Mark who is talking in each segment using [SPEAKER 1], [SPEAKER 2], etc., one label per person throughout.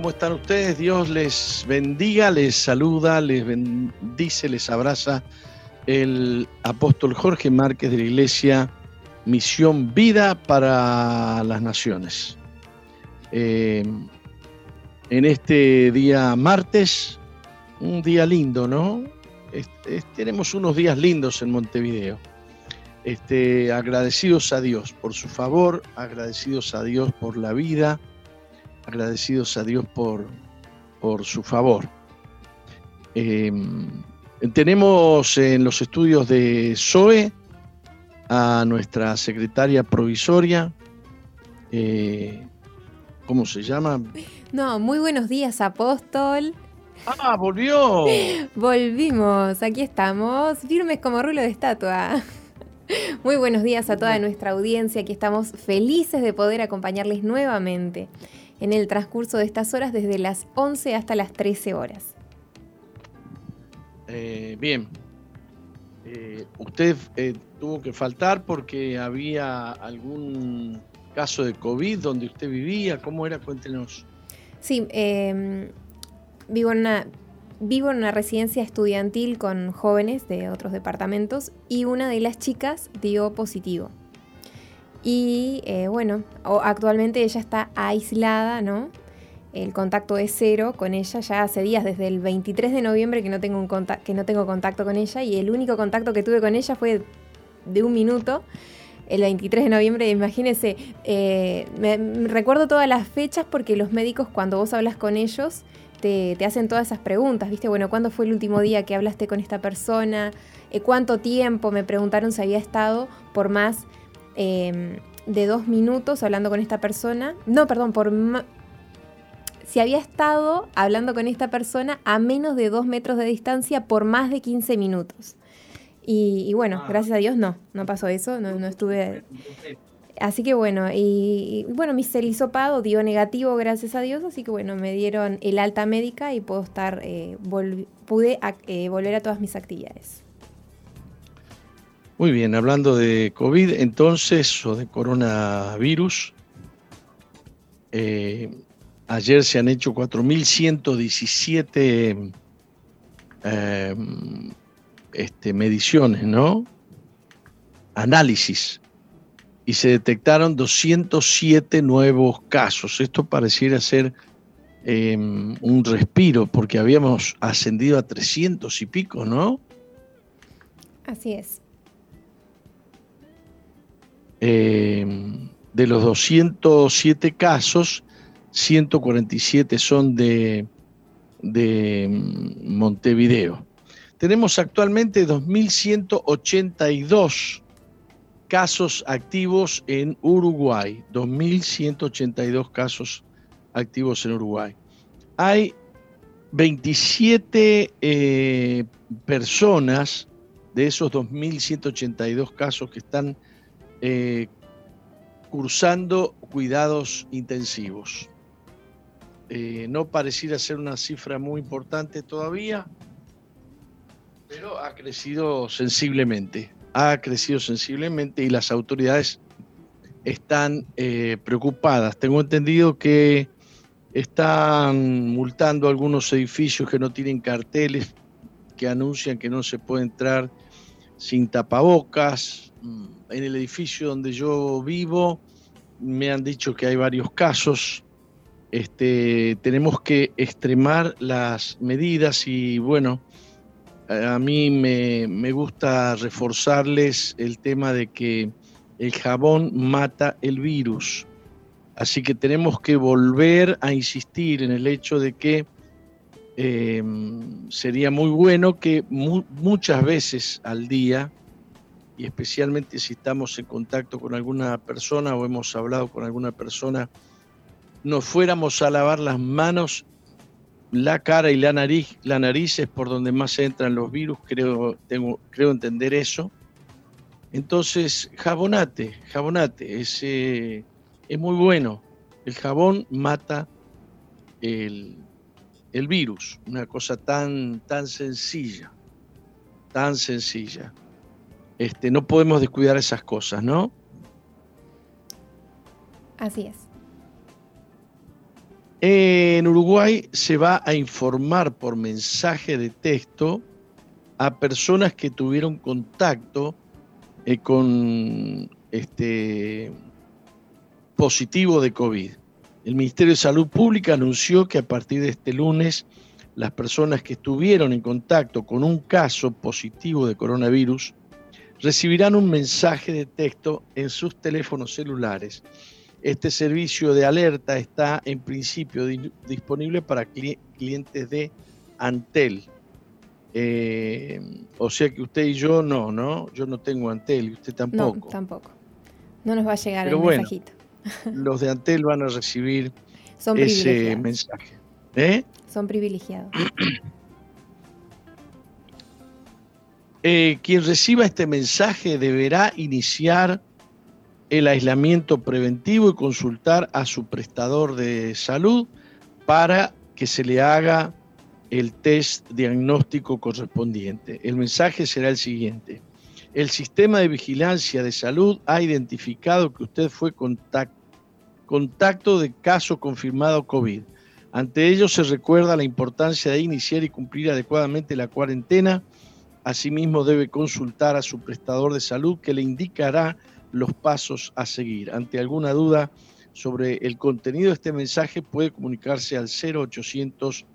[SPEAKER 1] ¿Cómo están ustedes? Dios les bendiga, les saluda, les bendice, les abraza el apóstol Jorge Márquez de la Iglesia Misión Vida para las Naciones. Eh, en este día martes, un día lindo, ¿no? tenemos unos días lindos en Montevideo. Este, agradecidos a Dios por su favor, agradecidos a Dios por la vida, agradecidos a Dios por, por su favor. Em, tenemos en los estudios de SOE a nuestra secretaria provisoria. Eh, ¿Cómo se llama?
[SPEAKER 2] No, muy buenos días, apóstol.
[SPEAKER 1] Ah, volvió.
[SPEAKER 2] Volvimos, aquí estamos, firmes como rulo de estatua. Muy buenos días a toda nuestra audiencia, aquí estamos felices de poder acompañarles nuevamente en el transcurso de estas horas desde las 11 hasta las 13 horas.
[SPEAKER 1] Eh, bien, eh, usted eh, tuvo que faltar porque había algún caso de COVID donde usted vivía, ¿cómo era? Cuéntenos.
[SPEAKER 2] Sí, em, vivo, en una, vivo en una residencia estudiantil con jóvenes de otros departamentos y una de las chicas dio positivo. Y eh, bueno, actualmente ella está aislada, ¿no? El contacto es cero con ella ya hace días, desde el 23 de noviembre que no, tengo un que no tengo contacto con ella y el único contacto que tuve con ella fue de un minuto. El 23 de noviembre, imagínense, eh, me, recuerdo todas las fechas porque los médicos cuando vos hablas con ellos te, hacen todas esas preguntas, ¿viste? Bueno, ¿cuándo fue el último día que hablaste con esta persona? Eh, ¿Cuánto tiempo? Me preguntaron si había estado por más Em, de dos minutos hablando con esta persona. No, perdón, por si había estado hablando con esta persona a menos de dos metros de distancia por más de 15 minutos. Y, bueno, ah. gracias a Dios no, no pasó eso, no, estuve... Así que bueno, y, bueno, mi celisopado dio negativo, gracias a Dios, así que bueno, me dieron el alta médica y puedo estar, eh, pude eh, volver a todas mis actividades.
[SPEAKER 1] Muy bien, hablando de COVID entonces, o de coronavirus, eh, ayer se han hecho 4.117 eh, este, mediciones, ¿no? Análisis. Y se detectaron 207 nuevos casos. Esto pareciera ser em, un respiro, porque habíamos ascendido a 300 y pico, ¿no?
[SPEAKER 2] Así es.
[SPEAKER 1] Eh, de los 207 casos, 147 son de, mm, Montevideo. Tenemos actualmente 2.182 casos activos en Uruguay, 2.182 casos activos en Uruguay. Hay 27 eh, personas de esos 2.182 casos que están eh, cursando cuidados intensivos. Eh, no pareciera ser una cifra muy importante todavía, pero ha crecido sensiblemente. Ha crecido sensiblemente y las autoridades están eh, preocupadas. Tengo entendido que Están multando algunos edificios que no tienen carteles que anuncian que no se puede entrar sin tapabocas. En el edificio donde yo vivo me han dicho que hay varios casos. Este, tenemos que extremar las medidas y bueno, a mí me, me gusta reforzarles el tema de que el jabón mata el virus. Así que tenemos que volver a insistir en el hecho de que eh, sería muy bueno que muchas veces al día, y especialmente si estamos en contacto con alguna persona o hemos hablado con alguna persona, nos fuéramos a lavar las manos, la cara y la nariz. La nariz es por donde más entran los virus, creo, tengo, creo entender eso. Entonces, jabonate, jabonate, es, es muy bueno. El jabón mata el, el virus, una cosa tan, tan sencilla, tan sencilla. Este, no podemos descuidar esas cosas, ¿no?
[SPEAKER 2] Así es.
[SPEAKER 1] En Uruguay se va a informar por mensaje de texto a personas que tuvieron contacto eh, con este positivo de COVID. El Ministerio de Salud Pública anunció que a partir de este lunes las personas que estuvieron en contacto con un caso positivo de coronavirus recibirán un mensaje de texto en sus teléfonos celulares. Este servicio de alerta está en principio disponible para clientes de Antel. Eh, o sea que usted y yo no, ¿no? Yo no tengo Antel y usted tampoco.
[SPEAKER 2] No, tampoco. No nos va a llegar el mensajito
[SPEAKER 1] los de Antel van a recibir ese mensaje. ¿Eh?
[SPEAKER 2] Son privilegiados.
[SPEAKER 1] Eh, quien reciba este mensaje deberá iniciar el aislamiento preventivo y consultar a su prestador de salud para que se le haga el test diagnóstico correspondiente. El mensaje será el siguiente el sistema de vigilancia de salud ha identificado que usted fue contacto de caso confirmado COVID. Ante ello se recuerda la importancia de iniciar y cumplir adecuadamente la cuarentena. Asimismo debe consultar a su prestador de salud que le indicará los pasos a seguir. Ante alguna duda sobre el contenido de este mensaje puede comunicarse al 0800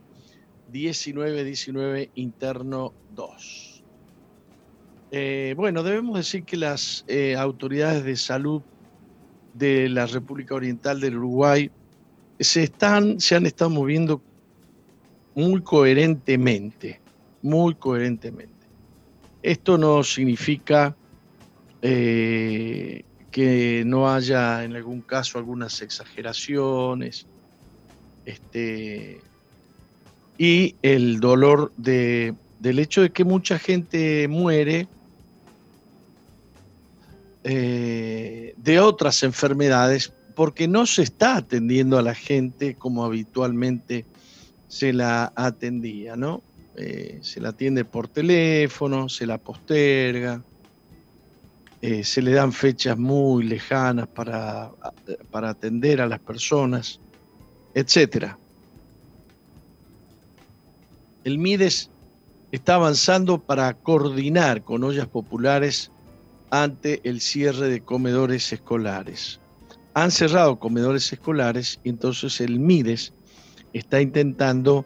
[SPEAKER 1] 1919 interno 2. Eh, bueno, debemos decir que las eh, autoridades de salud de la República Oriental del Uruguay se, están, se han estado moviendo muy coherentemente, muy coherentemente. Esto no significa eh, que no haya en algún caso algunas exageraciones este, y el dolor de del hecho de que mucha gente muere eh, de otras enfermedades porque no se está atendiendo a la gente como habitualmente se la atendía, ¿no? Eh, se la atiende por teléfono, se la posterga, eh, se le dan fechas muy lejanas para, para atender a las personas, etc. El MIDES está avanzando para coordinar con ollas populares ante el cierre de comedores escolares. Han cerrado comedores escolares y entonces el MIDES está intentando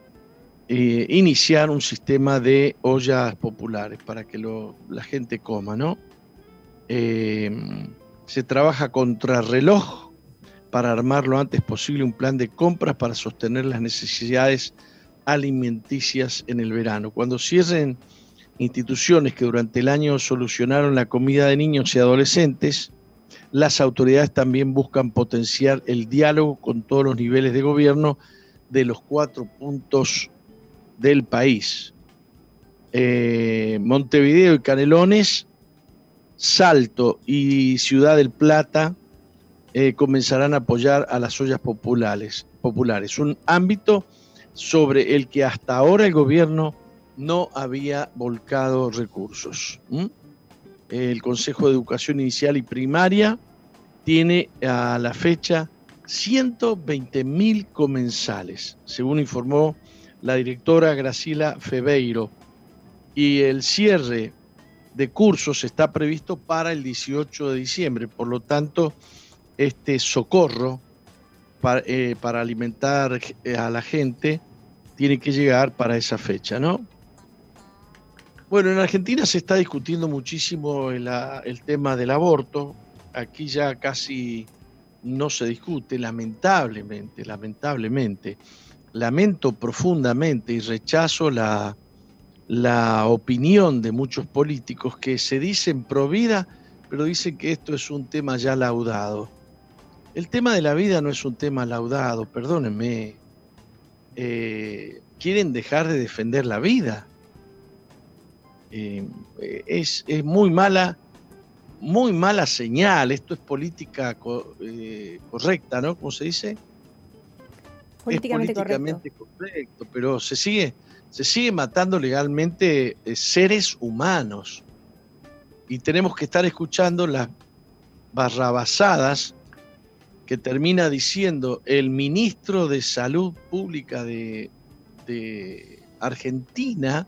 [SPEAKER 1] eh, iniciar un sistema de ollas populares para que la gente coma, ¿no? Eh, se trabaja contra reloj para armar lo antes posible un plan de compras para sostener las necesidades alimenticias en el verano. Cuando cierren instituciones que durante el año solucionaron la comida de niños y adolescentes, las autoridades también buscan potenciar el diálogo con todos los niveles de gobierno de los cuatro puntos del país. Eh, Montevideo y Canelones, Salto y Ciudad del Plata eh, comenzarán a apoyar a las ollas populares, populares, un ámbito sobre el que hasta ahora el gobierno no había volcado recursos. El Consejo de Educación Inicial y Primaria tiene a la fecha 120 mil comensales, según informó la directora Graciela Febeiro. Y el cierre de cursos está previsto para el 18 de diciembre. Por lo tanto, este socorro para, eh, para alimentar eh, a la gente tiene que llegar para esa fecha, ¿no? Bueno, en Argentina se está discutiendo muchísimo el, el, tema del aborto. Aquí ya casi no se discute, lamentablemente, lamentablemente. Lamento profundamente y rechazo la, la opinión de muchos políticos que se dicen pro vida, pero dicen que esto es un tema ya laudado. El tema de la vida no es un tema laudado, perdónenme. Eh, quieren dejar de defender la vida. Eh, es, muy mala, muy mala señal. Esto es política eh, correcta, ¿no? ¿Cómo se dice?
[SPEAKER 2] Políticamente, políticamente
[SPEAKER 1] correcto. pero se sigue, se sigue matando legalmente seres humanos. Y tenemos que estar escuchando las barrabasadas que termina diciendo el ministro de Salud Pública de, Argentina,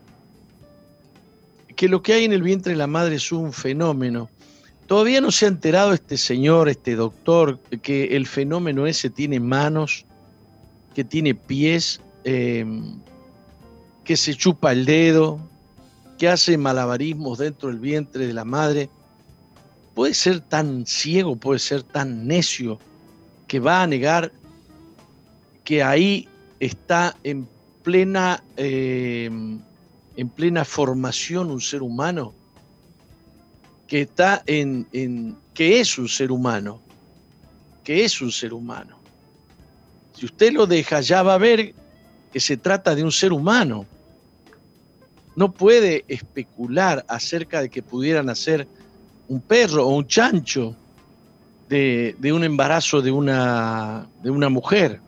[SPEAKER 1] que lo que hay en el vientre de la madre es un fenómeno. Todavía no se ha enterado este señor, este doctor, que el fenómeno ese tiene manos, que tiene pies, em, que se chupa el dedo, que hace malabarismos dentro del vientre de la madre. Puede ser tan ciego, puede ser tan necio que va a negar que ahí está en plena, em, en plena formación un ser humano, que está en, en, que es un ser humano, que es un ser humano. Si usted lo deja, ya va a ver que se trata de un ser humano. No puede especular acerca de que pudieran hacer un perro o un chancho de, un embarazo de una, de una mujer.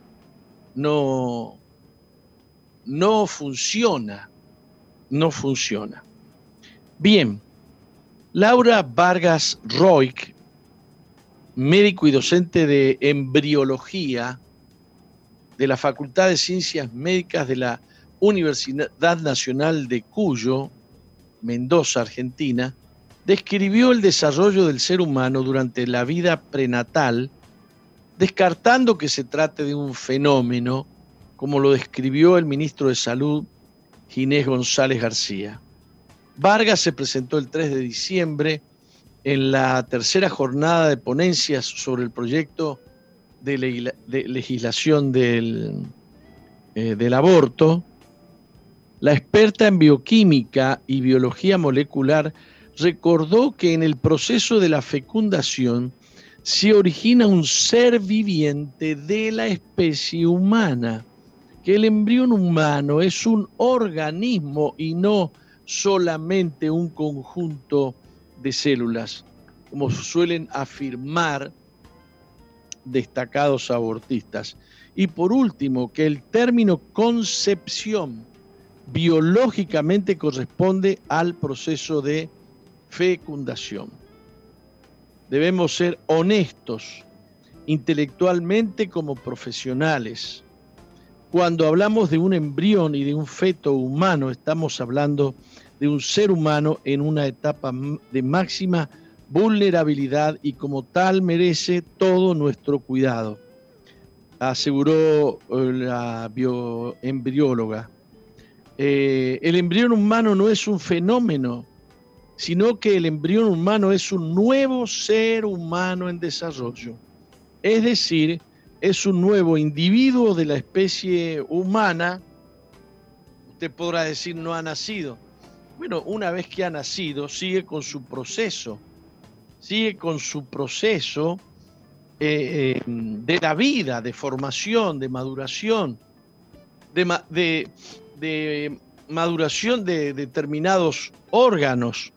[SPEAKER 1] No, no funciona, no funciona. Bien, Laura Vargas Roig, médico y docente de embriología de la Facultad de Ciencias Médicas de la Universidad Nacional de Cuyo, Mendoza, Argentina, describió el desarrollo del ser humano durante la vida prenatal, descartando que se trate de un fenómeno, como lo describió el ministro de Salud, Ginés González García. Vargas se presentó el 3 de diciembre en la tercera jornada de ponencias sobre el proyecto de, legislación del, eh, del aborto. La experta en bioquímica y biología molecular recordó que en el proceso de la fecundación se origina un ser viviente de la especie humana, que el embrión humano es un organismo y no solamente un conjunto de células, como suelen afirmar destacados abortistas. Y por último, que el término concepción biológicamente corresponde al proceso de fecundación. Debemos ser honestos intelectualmente como profesionales. Cuando hablamos de un embrión y de un feto humano, estamos hablando de un ser humano en una etapa de máxima vulnerabilidad y como tal merece todo nuestro cuidado, aseguró eh, la bioembrióloga. Eh, el embrión humano no es un fenómeno sino que el embrión humano es un nuevo ser humano en desarrollo. Es decir, es un nuevo individuo de la especie humana. Usted podrá decir no ha nacido. Bueno, una vez que ha nacido, sigue con su proceso, sigue con su proceso eh, eh, de la vida, de formación, de maduración, de, de maduración de determinados órganos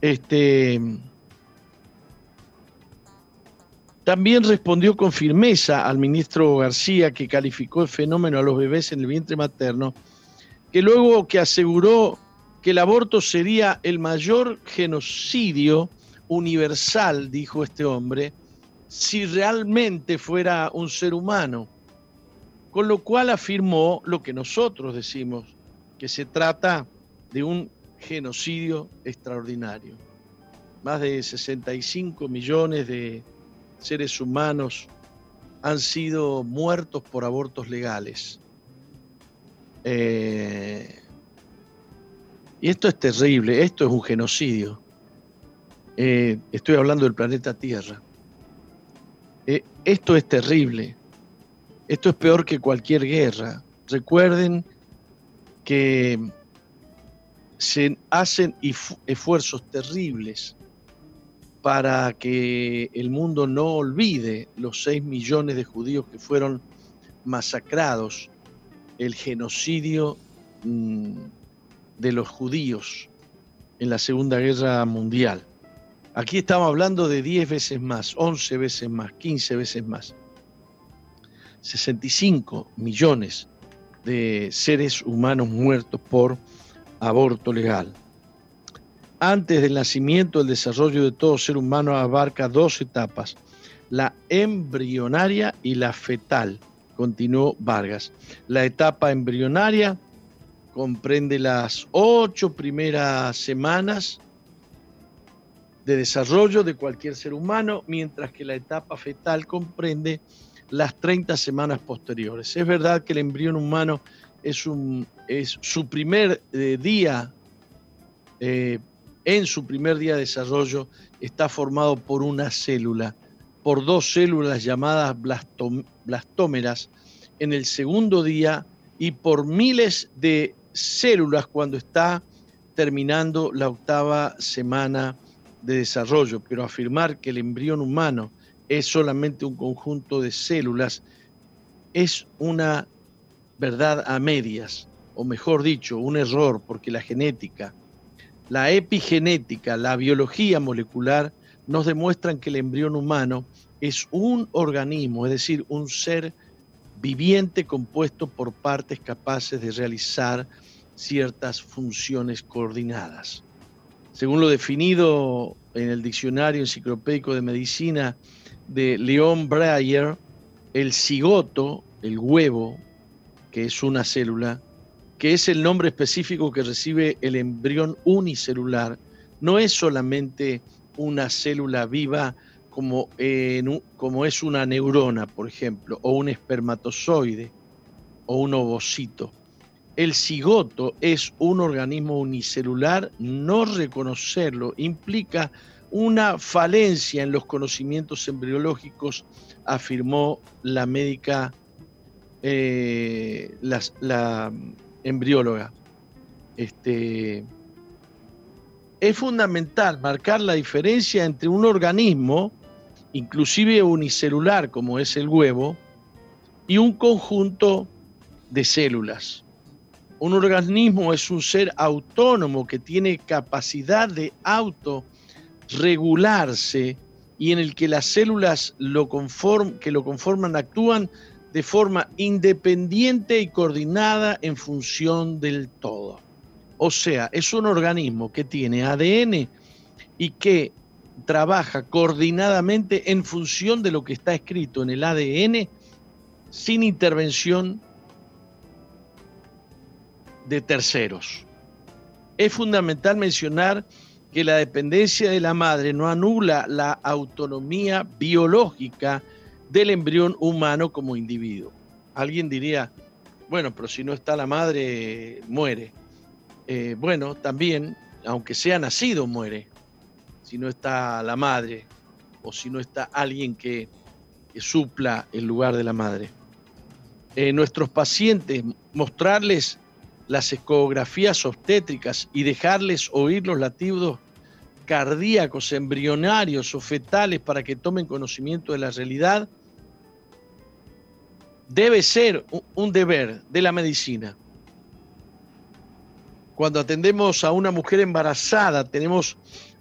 [SPEAKER 1] este, también respondió con firmeza al ministro García, que calificó el fenómeno a los bebés en el vientre materno, que luego que aseguró que el aborto sería el mayor genocidio universal, dijo este hombre, si realmente fuera un ser humano, con lo cual afirmó lo que nosotros decimos, que se trata de un genocidio extraordinario. Más de 65 millones de seres humanos han sido muertos por abortos legales. Eh, y esto es terrible, esto es un genocidio. Eh, estoy hablando del planeta Tierra. Eh, esto es terrible. Esto es peor que cualquier guerra. Recuerden que se hacen esfuerzos terribles para que el mundo no olvide los 6 millones de judíos que fueron masacrados, el genocidio mm, de los judíos en la Segunda Guerra Mundial. Aquí estamos hablando de 10 veces más, 11 veces más, 15 veces más. 65 millones de seres humanos muertos por aborto legal. Antes del nacimiento, el desarrollo de todo ser humano abarca dos etapas, la embrionaria y la fetal, continuó Vargas. La etapa embrionaria comprende las ocho primeras semanas de desarrollo de cualquier ser humano, mientras que la etapa fetal comprende las 30 semanas posteriores. Es verdad que el embrión humano es, un, es su primer eh, día, eh, en su primer día de desarrollo, está formado por una célula, por dos células llamadas blastómeras en el segundo día y por miles de células cuando está terminando la octava semana de desarrollo, pero afirmar que el embrión humano es solamente un conjunto de células es una verdad a medias, o mejor dicho, un error, porque la genética, la epigenética, la biología molecular nos demuestran que el embrión humano es un organismo, es decir, un ser viviente compuesto por partes capaces de realizar ciertas funciones coordinadas. Según lo definido en el Diccionario Enciclopédico de Medicina de Leon Breyer, el cigoto, el huevo, que es una célula, que es el nombre específico que recibe el embrión unicelular, no es solamente una célula viva como, como es una neurona, por ejemplo, o un espermatozoide o un ovocito el cigoto es un organismo unicelular, no reconocerlo implica una falencia en los conocimientos embriológicos, afirmó la médica, eh, la, embrióloga. Este, es fundamental marcar la diferencia entre un organismo, inclusive unicelular como es el huevo, y un conjunto de células. Un organismo es un ser autónomo que tiene capacidad de autorregularse y en el que las células que lo conforman actúan de forma independiente y coordinada en función del todo. O sea, es un organismo que tiene ADN y que trabaja coordinadamente en función de lo que está escrito en el ADN sin intervención de terceros. Es fundamental mencionar que la dependencia de la madre no anula la autonomía biológica del embrión humano como individuo. Alguien diría, bueno, pero si no está la madre, muere. Eh, bueno, también, aunque sea nacido, muere. Si no está la madre o si no está alguien que, supla el lugar de la madre. Eh, nuestros pacientes, mostrarles las ecografías obstétricas y dejarles oír los latidos cardíacos, embrionarios o fetales para que tomen conocimiento de la realidad, debe ser un deber de la medicina. Cuando atendemos a una mujer embarazada, tenemos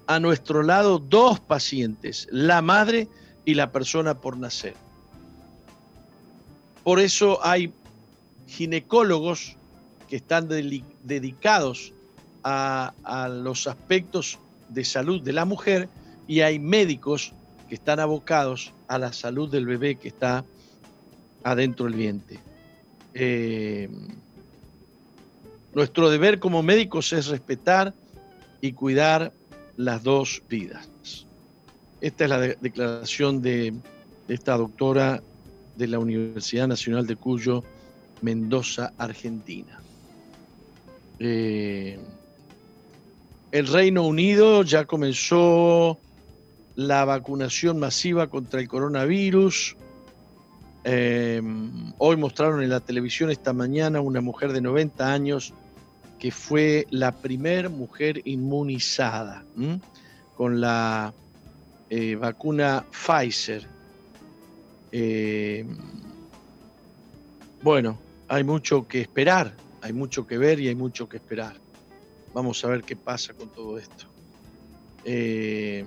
[SPEAKER 1] a nuestro lado dos pacientes, la madre y la persona por nacer. Por eso hay ginecólogos que están dedicados a, los aspectos de salud de la mujer y hay médicos que están abocados a la salud del bebé que está adentro del vientre. Eh, nuestro deber como médicos es respetar y cuidar las dos vidas. Esta es la declaración de, esta doctora de la Universidad Nacional de Cuyo, Mendoza, Argentina. Eh, el Reino Unido ya comenzó la vacunación masiva contra el coronavirus. Eh, hoy mostraron en la televisión esta mañana una mujer de 90 años que fue la primera mujer inmunizada con la eh, vacuna Pfizer. Bueno, hay mucho que esperar, hay mucho que ver y hay mucho que esperar. Vamos a ver qué pasa con todo esto. Eh,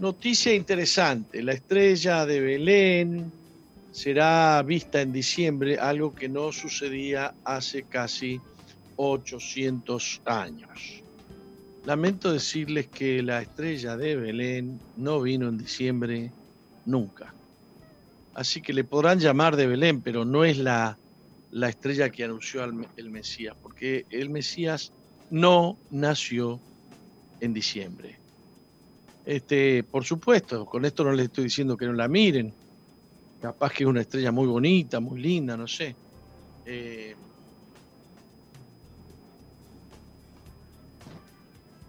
[SPEAKER 1] noticia interesante, la estrella de Belén será vista en diciembre, algo que no sucedía hace casi 800 años. Lamento decirles que la estrella de Belén no vino en diciembre nunca. Así que le podrán llamar de Belén, pero no es la, la estrella que anunció el Mesías, porque el Mesías no nació en diciembre. Este, por supuesto, con esto no les estoy diciendo que no la miren. Capaz que es una estrella muy bonita, muy linda, no sé. Eh,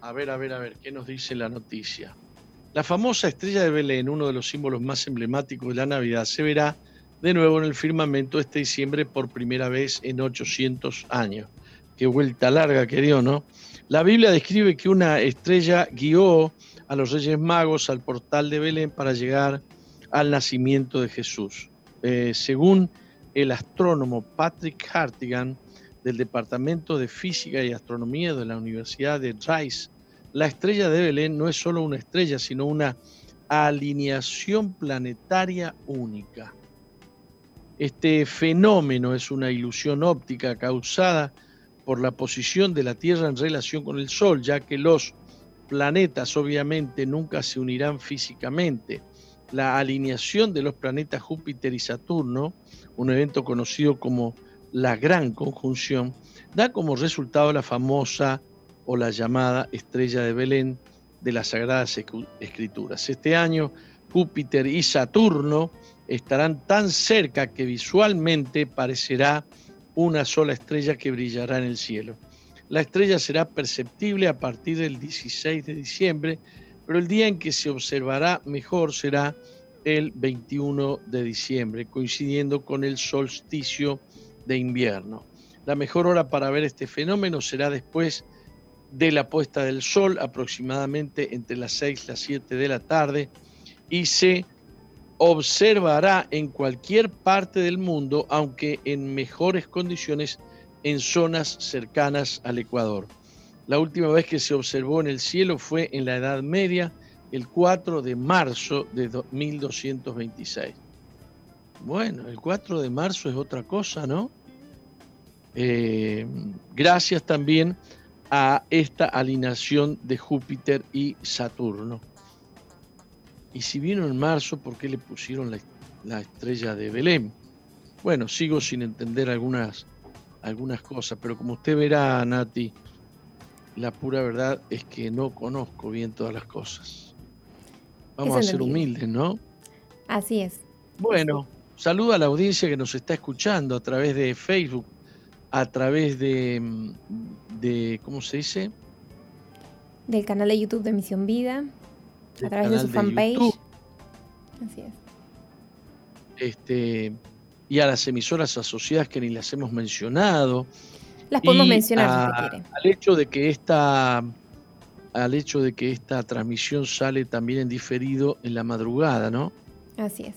[SPEAKER 1] A ver, a ver, a ver, ¿qué nos dice la noticia? La famosa estrella de Belén, uno de los símbolos más emblemáticos de la Navidad, se verá de nuevo en el firmamento este diciembre por primera vez en 800 años. Qué vuelta larga que dio, ¿no? La Biblia describe que una estrella guió a los Reyes Magos al portal de Belén para llegar al nacimiento de Jesús. Eh, según el astrónomo Patrick Hartigan del Departamento de Física y Astronomía de la Universidad de Rice la estrella de Belén no es solo una estrella, sino una alineación planetaria única. Este fenómeno es una ilusión óptica causada por la posición de la Tierra en relación con el Sol, ya que los planetas obviamente nunca se unirán físicamente. La alineación de los planetas Júpiter y Saturno, un evento conocido como la Gran Conjunción, da como resultado la famosa o la llamada estrella de Belén de las Sagradas Escrituras. Este año Júpiter y Saturno estarán tan cerca que visualmente parecerá una sola estrella que brillará en el cielo. La estrella será perceptible a partir del 16 de diciembre, pero el día en que se observará mejor será el 21 de diciembre, coincidiendo con el solsticio de invierno. La mejor hora para ver este fenómeno será después de la puesta del sol, aproximadamente entre las 6 y las 7 de la tarde, y se observará en cualquier parte del mundo, aunque en mejores condiciones en zonas cercanas al Ecuador. La última vez que se observó en el cielo fue en la Edad Media, el 4 de marzo de 1226. Bueno, el 4 de marzo es otra cosa, ¿no? Eh, gracias también a esta alineación de Júpiter y Saturno. Y si vino en marzo, ¿por qué le pusieron la, estrella de Belén? Bueno, sigo sin entender algunas, algunas cosas, pero como usted verá, Nati, la pura verdad es que no conozco bien todas las cosas. Vamos a ser humildes, ¿no?
[SPEAKER 2] Así es.
[SPEAKER 1] Bueno, saludo a la audiencia que nos está escuchando a través de Facebook, a través de, de ¿cómo se dice?
[SPEAKER 2] Del canal de YouTube de Misión Vida, a través de su fanpage. Así es.
[SPEAKER 1] Este, y a las emisoras asociadas que ni las hemos mencionado.
[SPEAKER 2] Las podemos mencionar
[SPEAKER 1] si quiere. Al hecho de que esta al hecho de que esta transmisión sale también en diferido en la madrugada, ¿no?
[SPEAKER 2] Así es.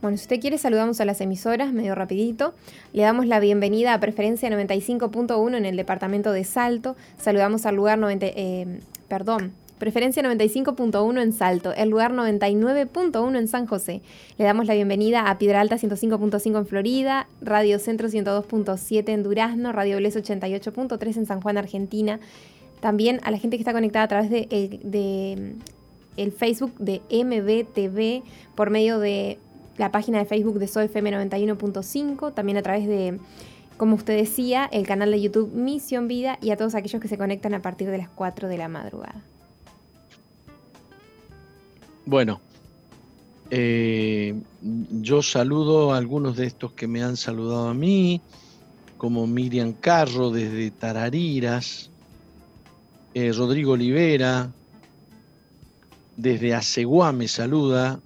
[SPEAKER 2] Bueno, si usted quiere, saludamos a las emisoras, medio rapidito. Le damos la bienvenida a Preferencia 95.1 en el departamento de Salto. Saludamos al lugar 90, eh, perdón, Preferencia 95.1 en Salto, el lugar 99.1 en San José. Le damos la bienvenida a Piedra Alta 105.5 en Florida, Radio Centro 102.7 en Durazno, Radio Bles 88.3 en San Juan, Argentina. También a la gente que está conectada a través de, de el Facebook de MBTV por medio de la página de Facebook de SOFM 91.5, también a través de, como usted decía, el canal de YouTube Misión Vida y a todos aquellos que se conectan a partir de las 4 de la madrugada.
[SPEAKER 1] Bueno, eh, yo saludo a algunos de estos que me han saludado a mí, como Miriam Carro desde Tarariras, eh, Rodrigo Olivera, desde Aceguá me saluda.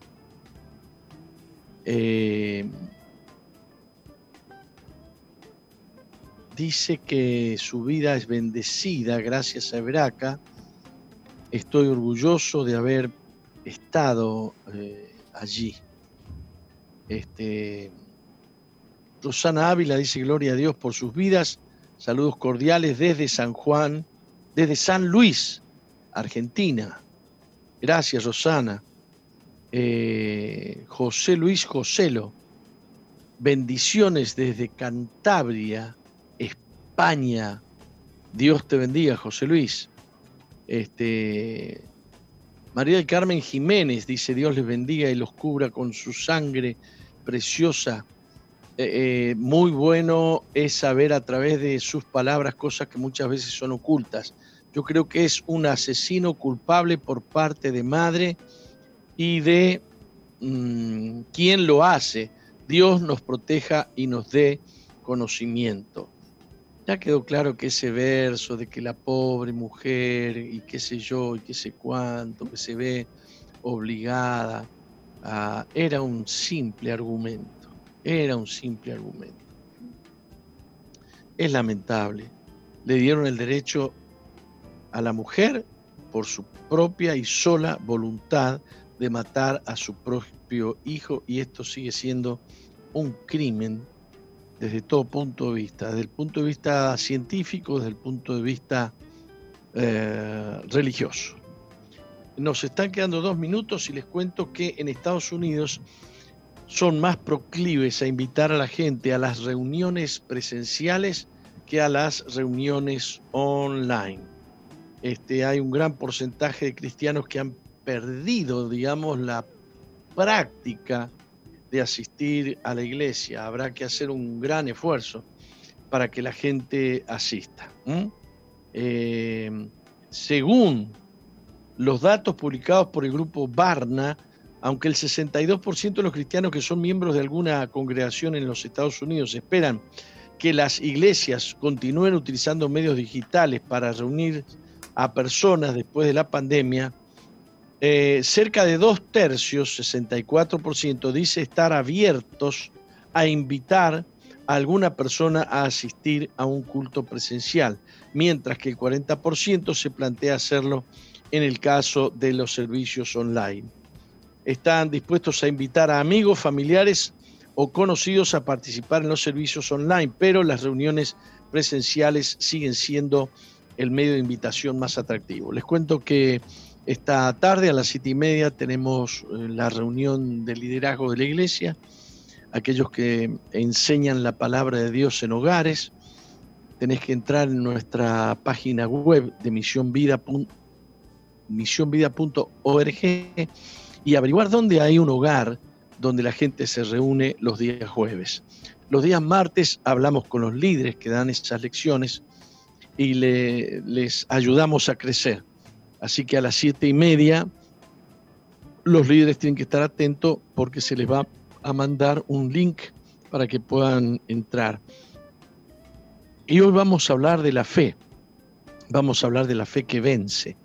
[SPEAKER 1] Eh, dice que su vida es bendecida gracias a Braca. Estoy orgulloso de haber estado eh, allí. Este, Rosana Ávila dice gloria a Dios por sus vidas. Saludos cordiales desde San Juan, desde San Luis, Argentina. Gracias, Rosana. Eh, José Luis Joselo. Bendiciones desde Cantabria, España. Dios te bendiga, José Luis. Este, María del Carmen Jiménez dice, Dios les bendiga y los cubra con su sangre preciosa. Eh, eh, muy bueno es saber a través de sus palabras cosas que muchas veces son ocultas. Yo creo que es un asesino culpable por parte de madre y de mm, quien lo hace. Dios nos proteja y nos dé conocimiento. Ya quedó claro que ese verso de que la pobre mujer y qué sé yo y qué sé cuánto, que se ve obligada, era un simple argumento, era un simple argumento. Es lamentable. Le dieron el derecho a la mujer por su propia y sola voluntad de matar a su propio hijo y esto sigue siendo un crimen desde todo punto de vista, desde el punto de vista científico, desde el punto de vista eh, religioso. Nos están quedando dos minutos y les cuento que en Estados Unidos son más proclives a invitar a la gente a las reuniones presenciales que a las reuniones online este, hay un gran porcentaje de cristianos que han perdido, digamos, la práctica de asistir a la iglesia. Habrá que hacer un gran esfuerzo para que la gente asista. Eh, según los datos publicados por el grupo Barna, aunque el 62% de los cristianos que son miembros de alguna congregación en los Estados Unidos esperan que las iglesias continúen utilizando medios digitales para reunir a personas después de la pandemia, eh, cerca de dos tercios, 64%, dice estar abiertos a invitar a alguna persona a asistir a un culto presencial, mientras que el 40% se plantea hacerlo en el caso de los servicios online. Están dispuestos a invitar a amigos, familiares o conocidos a participar en los servicios online, pero las reuniones presenciales siguen siendo el medio de invitación más atractivo. Les cuento que esta tarde a las siete y media tenemos eh, la reunión de liderazgo de la iglesia, aquellos que enseñan la palabra de Dios en hogares. Tenés que entrar en nuestra página web de misionvida.org y averiguar dónde hay un hogar donde la gente se reúne los días jueves. Los días martes hablamos con los líderes que dan esas lecciones y les ayudamos a crecer. Así que a las siete y media los líderes tienen que estar atentos porque se les va a mandar un link para que puedan entrar. Y hoy vamos a hablar de la fe. Vamos a hablar de la fe que vence.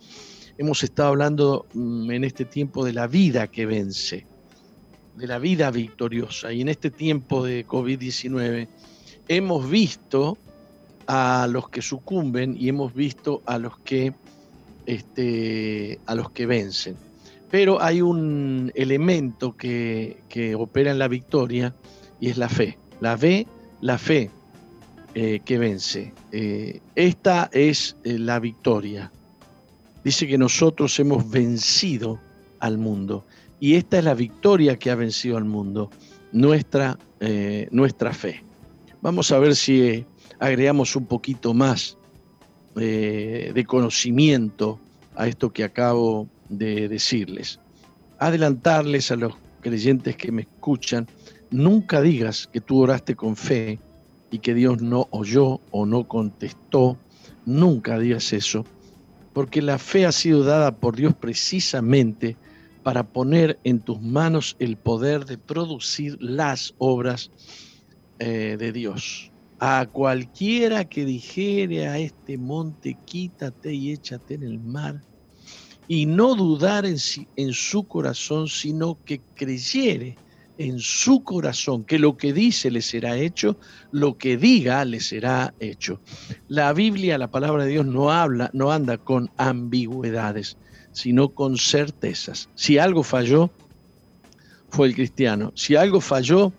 [SPEAKER 1] Hemos estado hablando mm, en este tiempo de la vida que vence, de la vida victoriosa. Y en este tiempo de COVID-19 hemos visto a los que sucumben y hemos visto a los que, este, a los que vencen. Pero hay un elemento que, opera en la victoria y es la fe. La fe, la fe eh, que vence. Eh, esta es eh, la victoria. Dice que nosotros hemos vencido al mundo. Y esta es la victoria que ha vencido al mundo, nuestra, nuestra fe. Vamos a ver si agregamos un poquito más eh, de conocimiento a esto que acabo de decirles. Adelantarles a los creyentes que me escuchan, nunca digas que tú oraste con fe y que Dios no oyó o no contestó, nunca digas eso, porque la fe ha sido dada por Dios precisamente para poner en tus manos el poder de producir las obras eh, de Dios. A cualquiera que dijere a este monte, quítate y échate en el mar, y no dudar en, en su corazón, sino que creyere en su corazón que lo que dice le será hecho, lo que diga le será hecho. La Biblia, la palabra de Dios, no habla, no anda con ambigüedades, sino con certezas. Si algo falló, fue el cristiano. Si algo falló,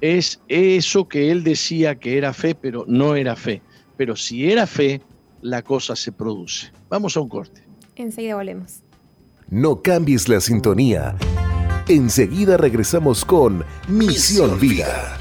[SPEAKER 1] es eso que él decía que era fe, pero no era fe. Pero si era fe, la cosa se produce. Vamos a un corte.
[SPEAKER 2] Enseguida volvemos.
[SPEAKER 3] No cambies la sintonía. Enseguida regresamos con Misión Vida.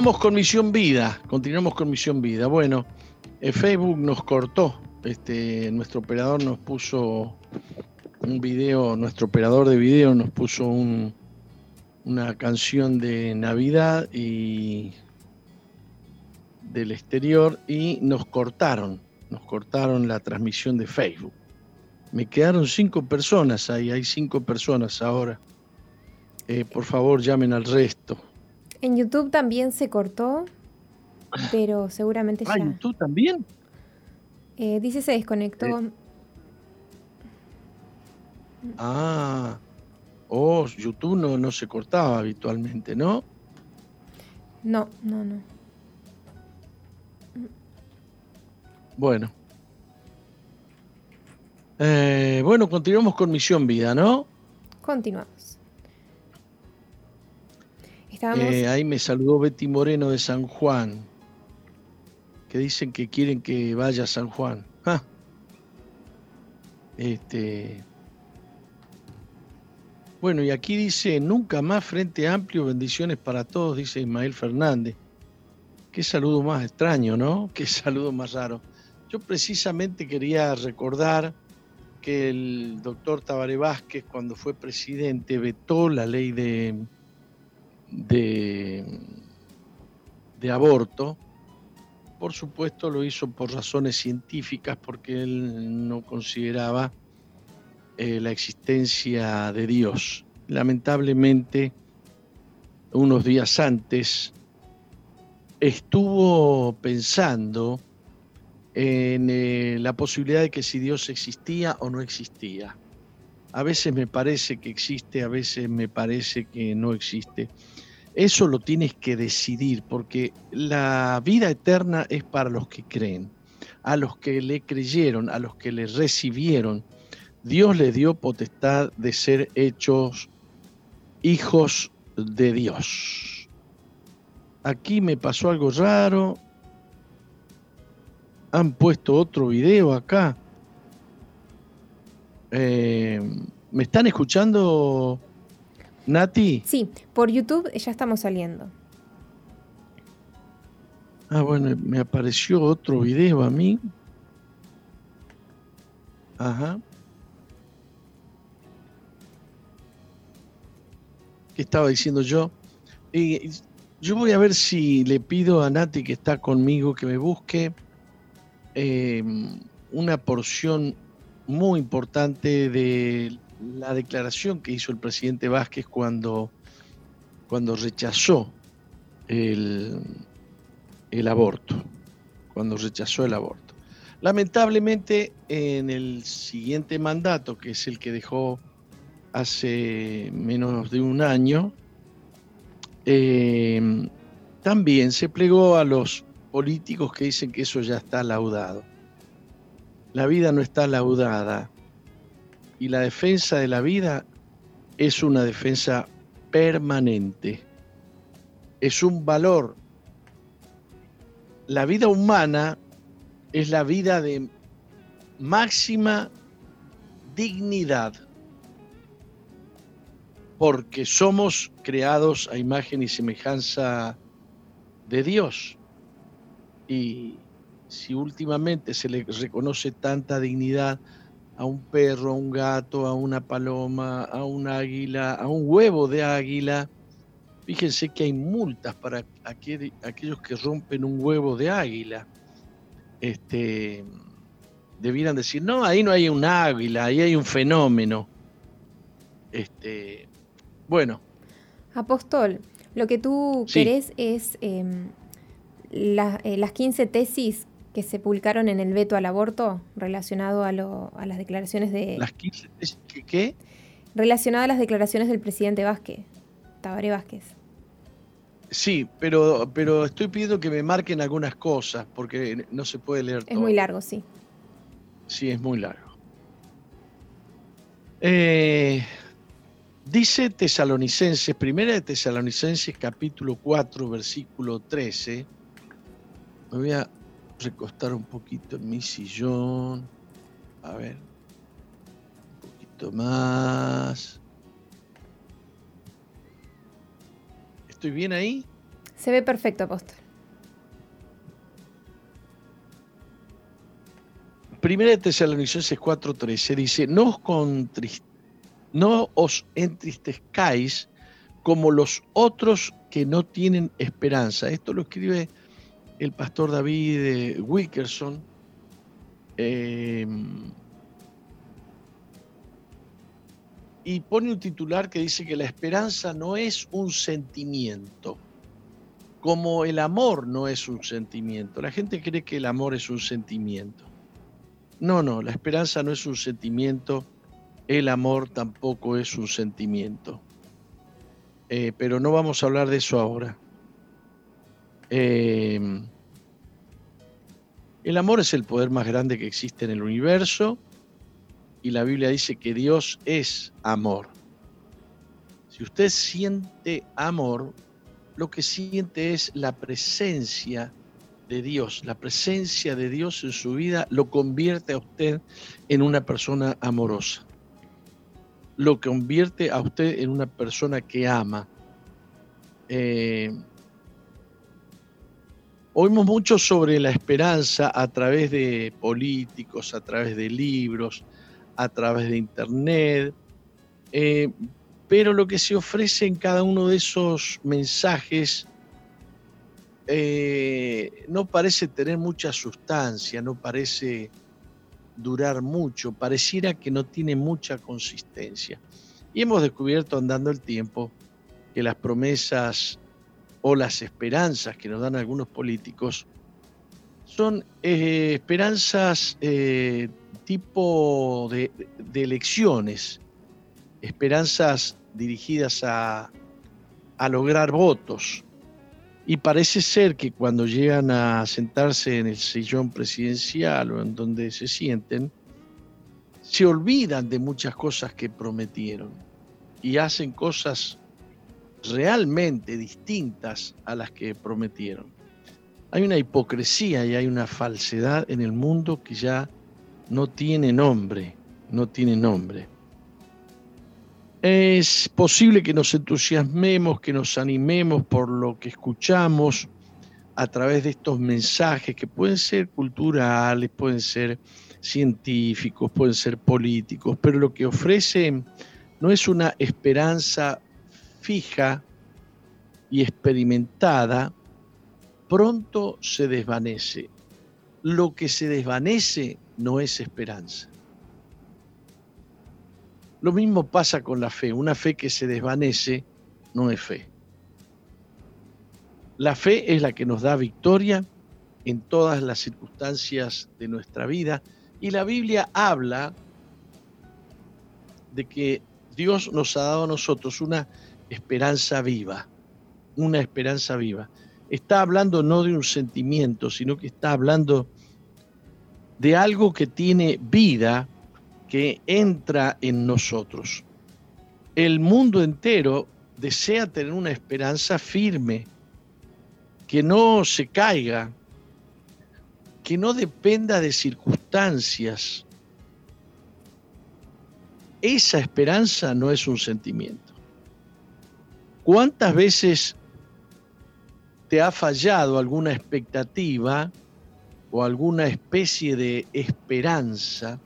[SPEAKER 1] Continuamos con Misión Vida, continuamos con Misión Vida. Bueno, eh, Facebook nos cortó, este, nuestro operador nos puso un video, nuestro operador de video nos puso una canción de Navidad y del exterior y nos cortaron, nos cortaron la transmisión de Facebook. Me quedaron cinco personas ahí, hay cinco personas ahora. Eh, por favor, llamen al resto.
[SPEAKER 2] En YouTube también se cortó, pero seguramente
[SPEAKER 1] ah,
[SPEAKER 2] ya.
[SPEAKER 1] YouTube también?
[SPEAKER 2] Eh, dice se desconectó.
[SPEAKER 1] Eh. Ah, oh, YouTube no, no se cortaba habitualmente, ¿no?
[SPEAKER 2] No, no, no.
[SPEAKER 1] Bueno. Eh, bueno, continuamos con Misión Vida, ¿no?
[SPEAKER 2] Continuamos.
[SPEAKER 1] Eh, ahí me saludó Betty Moreno de San Juan, que dicen que quieren que vaya a San Juan. Ah. Este. Bueno, y aquí dice, nunca más Frente Amplio, bendiciones para todos, dice Ismael Fernández. Qué saludo más extraño, ¿no? Qué saludo más raro. Yo precisamente quería recordar que el doctor Tabaré Vázquez, cuando fue presidente, vetó la ley de, de, aborto, por supuesto lo hizo por razones científicas, porque él no consideraba eh, la existencia de Dios. Lamentablemente, unos días antes, estuvo pensando en eh, la posibilidad de que si Dios existía o no existía. A veces me parece que existe, a veces me parece que no existe. Eso lo tienes que decidir porque la vida eterna es para los que creen, a los que le creyeron, a los que le recibieron. Dios les dio potestad de ser hechos hijos de Dios. Aquí me pasó algo raro. Han puesto otro video acá. Eh, ¿Me están escuchando? Nati.
[SPEAKER 2] Sí, por YouTube ya estamos saliendo.
[SPEAKER 1] Ah, bueno, me apareció otro video a mí. Ajá. ¿Qué estaba diciendo yo? Y yo voy a ver si le pido a Nati que está conmigo que me busque eh, una porción muy importante de la declaración que hizo el presidente Vázquez cuando cuando rechazó el, el aborto, cuando rechazó el aborto. Lamentablemente, en el siguiente mandato, que es el que dejó hace menos de un año, eh, también se plegó a los políticos que dicen que eso ya está laudado. La vida no está laudada y la defensa de la vida es una defensa permanente. Es un valor. La vida humana es la vida de máxima dignidad, porque somos creados a imagen y semejanza de Dios. Y si últimamente se le reconoce tanta dignidad a un perro, a un gato, a una paloma, a un águila, a un huevo de águila, fíjense que hay multas para aquellos que rompen un huevo de águila. Este, debieran decir, no, ahí no hay un águila, ahí hay un fenómeno. Este, bueno.
[SPEAKER 2] Apóstol, lo que tú querés es em, eh, las 15 tesis que se publicaron en el veto al aborto relacionado a, las declaraciones de...
[SPEAKER 1] ¿Las 15 tesis qué?
[SPEAKER 2] Relacionado a las declaraciones del presidente Vázquez, Tabaré Vázquez.
[SPEAKER 1] Sí, pero, pero estoy pidiendo que me marquen algunas cosas porque no se puede leer
[SPEAKER 2] todo. Es muy largo, sí.
[SPEAKER 1] Sí, es muy largo. Eh, Dice Tesalonicenses, primera de Tesalonicenses capítulo 4, versículo 13. Me voy a recostar un poquito en mi sillón. A ver. Un poquito más. ¿Estoy bien ahí?
[SPEAKER 2] Se ve perfecto, apóstol.
[SPEAKER 1] Primera de Tesalonicenses 4:13 dice, no os contristéis no os entristezcáis como los otros que no tienen esperanza. Esto lo escribe el pastor David Wickerson. Em, y pone un titular que dice que la esperanza no es un sentimiento, como el amor no es un sentimiento. La gente cree que el amor es un sentimiento. No, no, la esperanza no es un sentimiento el amor tampoco es un sentimiento. Eh, pero no vamos a hablar de eso ahora. Em, el amor es el poder más grande que existe en el universo y la Biblia dice que Dios es amor. Si usted siente amor, lo que siente es la presencia de Dios. La presencia de Dios en su vida lo convierte a usted en una persona amorosa lo convierte a usted en una persona que ama. Eh, oímos mucho sobre la esperanza a través de políticos, a través de libros, a través de internet, eh, pero lo que se ofrece en cada uno de esos mensajes eh, no parece tener mucha sustancia, no parece durar mucho, pareciera que no tiene mucha consistencia. Y hemos descubierto andando el tiempo que las promesas o las esperanzas que nos dan algunos políticos son eh, esperanzas eh, tipo de, de, elecciones, esperanzas dirigidas a, a lograr votos, y parece ser que cuando llegan a sentarse en el sillón presidencial o en donde se sienten, se olvidan de muchas cosas que prometieron y hacen cosas realmente distintas a las que prometieron. Hay una hipocresía y hay una falsedad en el mundo que ya no tiene nombre, no tiene nombre. Es posible que nos entusiasmemos, que nos animemos por lo que escuchamos a través de estos mensajes que pueden ser culturales, pueden ser científicos, pueden ser políticos, pero lo que ofrecen no es una esperanza fija y experimentada, pronto se desvanece. Lo que se desvanece no es esperanza. Lo mismo pasa con la fe. Una fe que se desvanece no es fe. La fe es la que nos da victoria en todas las circunstancias de nuestra vida y la Biblia habla de que Dios nos ha dado a nosotros una esperanza viva, una esperanza viva. Está hablando no de un sentimiento, sino que está hablando de algo que tiene vida, que entra en nosotros. El mundo entero desea tener una esperanza firme, que no se caiga, que no dependa de circunstancias. Esa esperanza no es un sentimiento. ¿Cuántas veces te ha fallado alguna expectativa o alguna especie de esperanza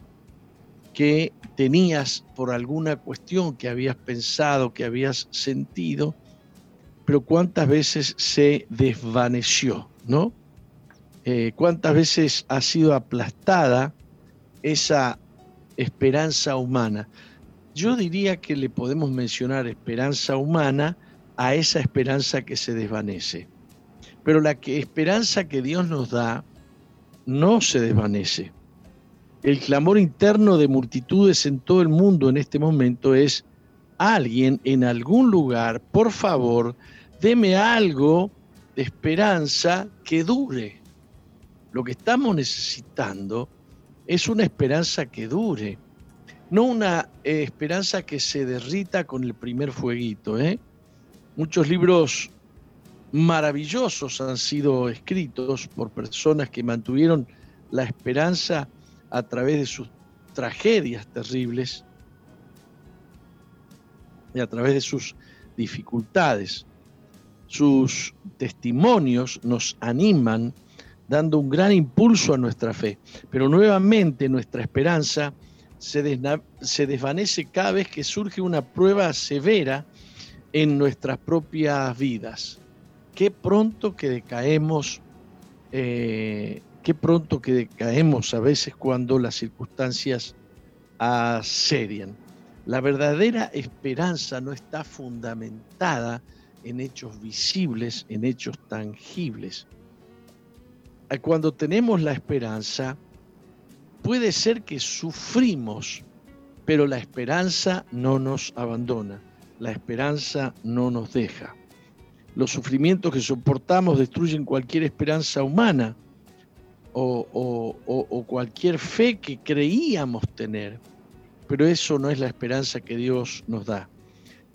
[SPEAKER 1] que tenías por alguna cuestión que habías pensado, que habías sentido, pero cuántas veces se desvaneció, ¿no? Eh, cuántas veces ha sido aplastada esa esperanza humana. Yo diría que le podemos mencionar esperanza humana a esa esperanza que se desvanece. Pero la que, esperanza que Dios nos da no se desvanece. El clamor interno de multitudes en todo el mundo en este momento es, alguien en algún lugar, por favor, deme algo de esperanza que dure. Lo que estamos necesitando es una esperanza que dure, no una eh, esperanza que se derrita con el primer fueguito. ¿eh? Muchos libros maravillosos han sido escritos por personas que mantuvieron la esperanza a través de sus tragedias terribles y a través de sus dificultades. Sus testimonios nos animan dando un gran impulso a nuestra fe, pero nuevamente nuestra esperanza se, desvanece cada vez que surge una prueba severa en nuestras propias vidas qué pronto que decaemos, eh, qué pronto que decaemos a veces cuando las circunstancias asedian. La verdadera esperanza no está fundamentada en hechos visibles, en hechos tangibles. Cuando tenemos la esperanza, puede ser que sufrimos, pero la esperanza no nos abandona, la esperanza no nos deja. Los sufrimientos que soportamos destruyen cualquier esperanza humana o, cualquier fe que creíamos tener. Pero eso no es la esperanza que Dios nos da.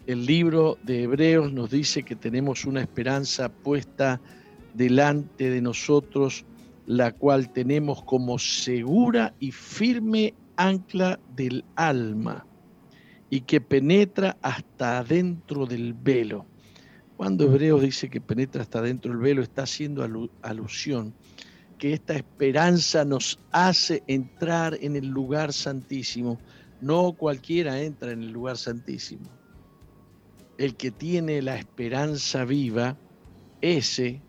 [SPEAKER 1] El libro de Hebreos nos dice que tenemos una esperanza puesta delante de nosotros, la cual tenemos como segura y firme ancla del alma y que penetra hasta adentro del velo cuando Hebreos dice que penetra hasta dentro del velo, está haciendo alusión que esta esperanza nos hace entrar en el lugar santísimo. No cualquiera entra en el lugar santísimo. El que tiene la esperanza viva, ese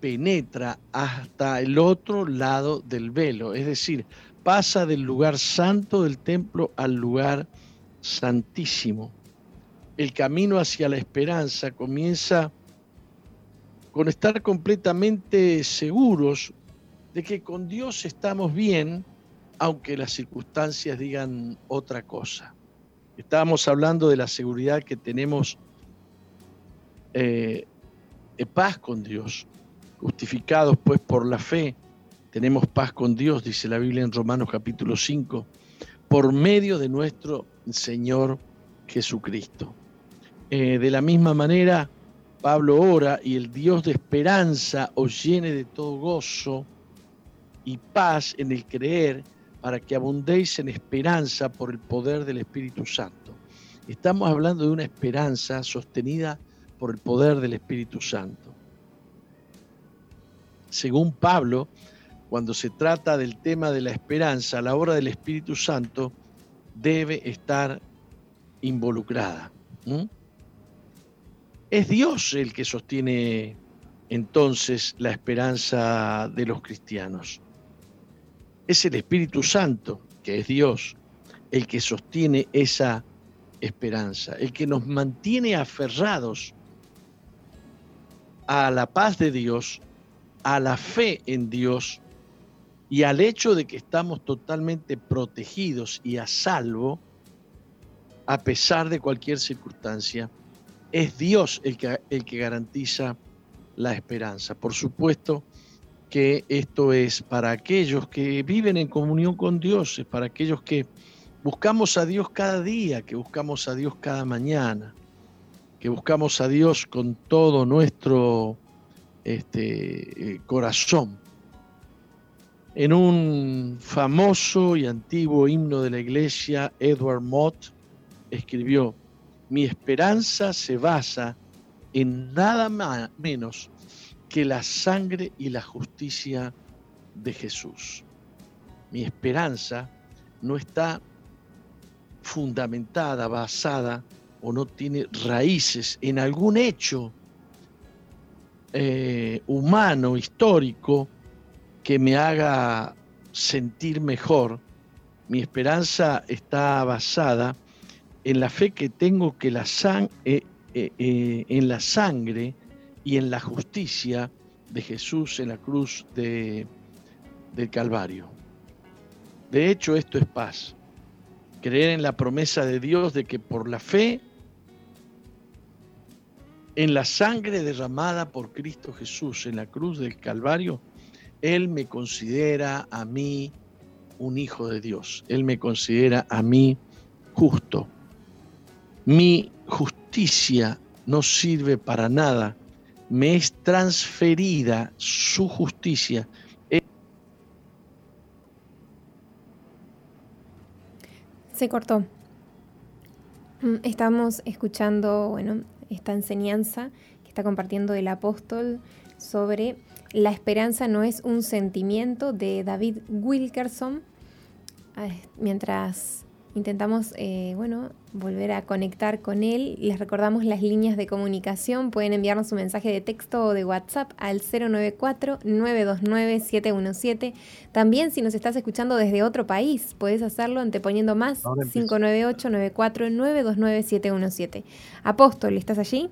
[SPEAKER 1] penetra hasta el otro lado del velo, es decir, pasa del lugar santo del templo al lugar santísimo el camino hacia la esperanza comienza con estar completamente seguros de que con Dios estamos bien, aunque las circunstancias digan otra cosa. Estábamos hablando de la seguridad que tenemos eh, de paz con Dios, justificados pues por la fe, tenemos paz con Dios, dice la Biblia en Romanos capítulo 5, por medio de nuestro Señor Jesucristo. Eh, de la misma manera, Pablo ora y el Dios de esperanza os llene de todo gozo y paz en el creer para que abundéis en esperanza por el poder del Espíritu Santo. Estamos hablando de una esperanza sostenida por el poder del Espíritu Santo. Según Pablo, cuando se trata del tema de la esperanza, la obra del Espíritu Santo debe estar involucrada. Es Dios el que sostiene entonces la esperanza de los cristianos. Es el Espíritu Santo, que es Dios, el que sostiene esa esperanza, el que nos mantiene aferrados a la paz de Dios, a la fe en Dios y al hecho de que estamos totalmente protegidos y a salvo, a pesar de cualquier circunstancia, es Dios el que, el que garantiza la esperanza. Por supuesto que esto es para aquellos que viven en comunión con Dios, es para aquellos que buscamos a Dios cada día, que buscamos a Dios cada mañana, que buscamos a Dios con todo nuestro este, eh, corazón. En un famoso y antiguo himno de la iglesia, Edward Mott escribió, mi esperanza se basa en nada menos que la sangre y la justicia de Jesús. Mi esperanza no está fundamentada, basada o no tiene raíces en algún hecho eh, humano, histórico, que me haga sentir mejor. Mi esperanza está basada en la fe que tengo que la eh, eh, en la sangre y en la justicia de Jesús en la cruz de, del Calvario. De hecho, esto es paz. Creer en la promesa de Dios de que por la fe en la sangre derramada por Cristo Jesús en la cruz del Calvario, Él me considera a mí un hijo de Dios. Él me considera a mí justo. Mi justicia no sirve para nada me es transferida su justicia.
[SPEAKER 2] Se cortó. Mm, estamos escuchando, bueno, esta enseñanza que está compartiendo el apóstol sobre la esperanza no es un sentimiento de David Wilkerson. Mientras intentamos, eh, bueno, volver a conectar con él. Les recordamos las líneas de comunicación. Pueden enviarnos un mensaje de texto o de WhatsApp al 094-929-717. También si nos estás escuchando desde otro país, puedes hacerlo anteponiendo más 598-94-929-717. Apóstol, ¿estás allí?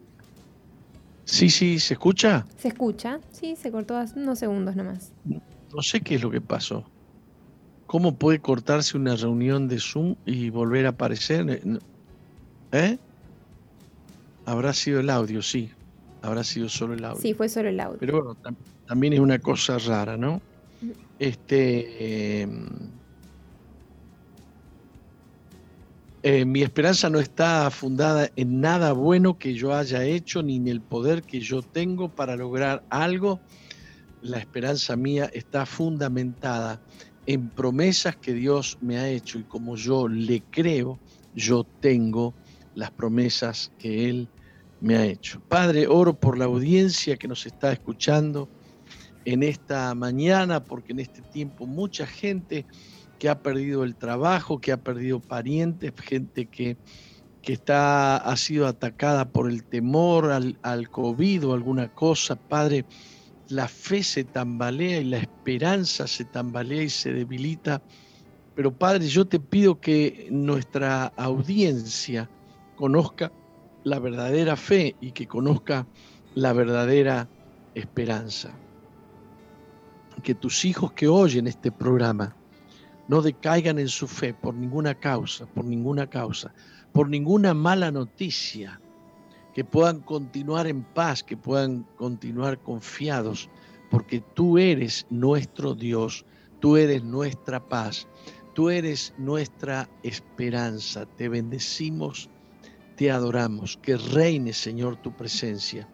[SPEAKER 1] Sí, sí, ¿se escucha?
[SPEAKER 2] Se escucha, sí, se cortó hace unos segundos nomás.
[SPEAKER 1] No sé qué es lo que pasó. ¿Cómo puede cortarse una reunión de Zoom y volver a aparecer? ¿Eh? Habrá sido el audio, sí. Habrá sido solo el audio.
[SPEAKER 2] Sí, fue solo el audio.
[SPEAKER 1] Pero bueno, también es una cosa rara, ¿no? Este. Em, eh, mi esperanza no está fundada en nada bueno que yo haya hecho, ni en el poder que yo tengo para lograr algo. La esperanza mía está fundamentada en promesas que Dios me ha hecho y como yo le creo, yo tengo las promesas que Él me ha hecho. Padre, oro por la audiencia que nos está escuchando en esta mañana, porque en este tiempo mucha gente que ha perdido el trabajo, que ha perdido parientes, gente que, que está, ha sido atacada por el temor al, al COVID o alguna cosa, Padre, la fe se tambalea y la esperanza se tambalea y se debilita. Pero Padre, yo te pido que nuestra audiencia, conozca la verdadera fe y que conozca la verdadera esperanza. Que tus hijos que oyen este programa no decaigan en su fe por ninguna causa, por ninguna causa, por ninguna mala noticia, que puedan continuar en paz, que puedan continuar confiados, porque tú eres nuestro Dios, tú eres nuestra paz, tú eres nuestra esperanza. Te bendecimos te adoramos. Que reine, Señor, tu presencia.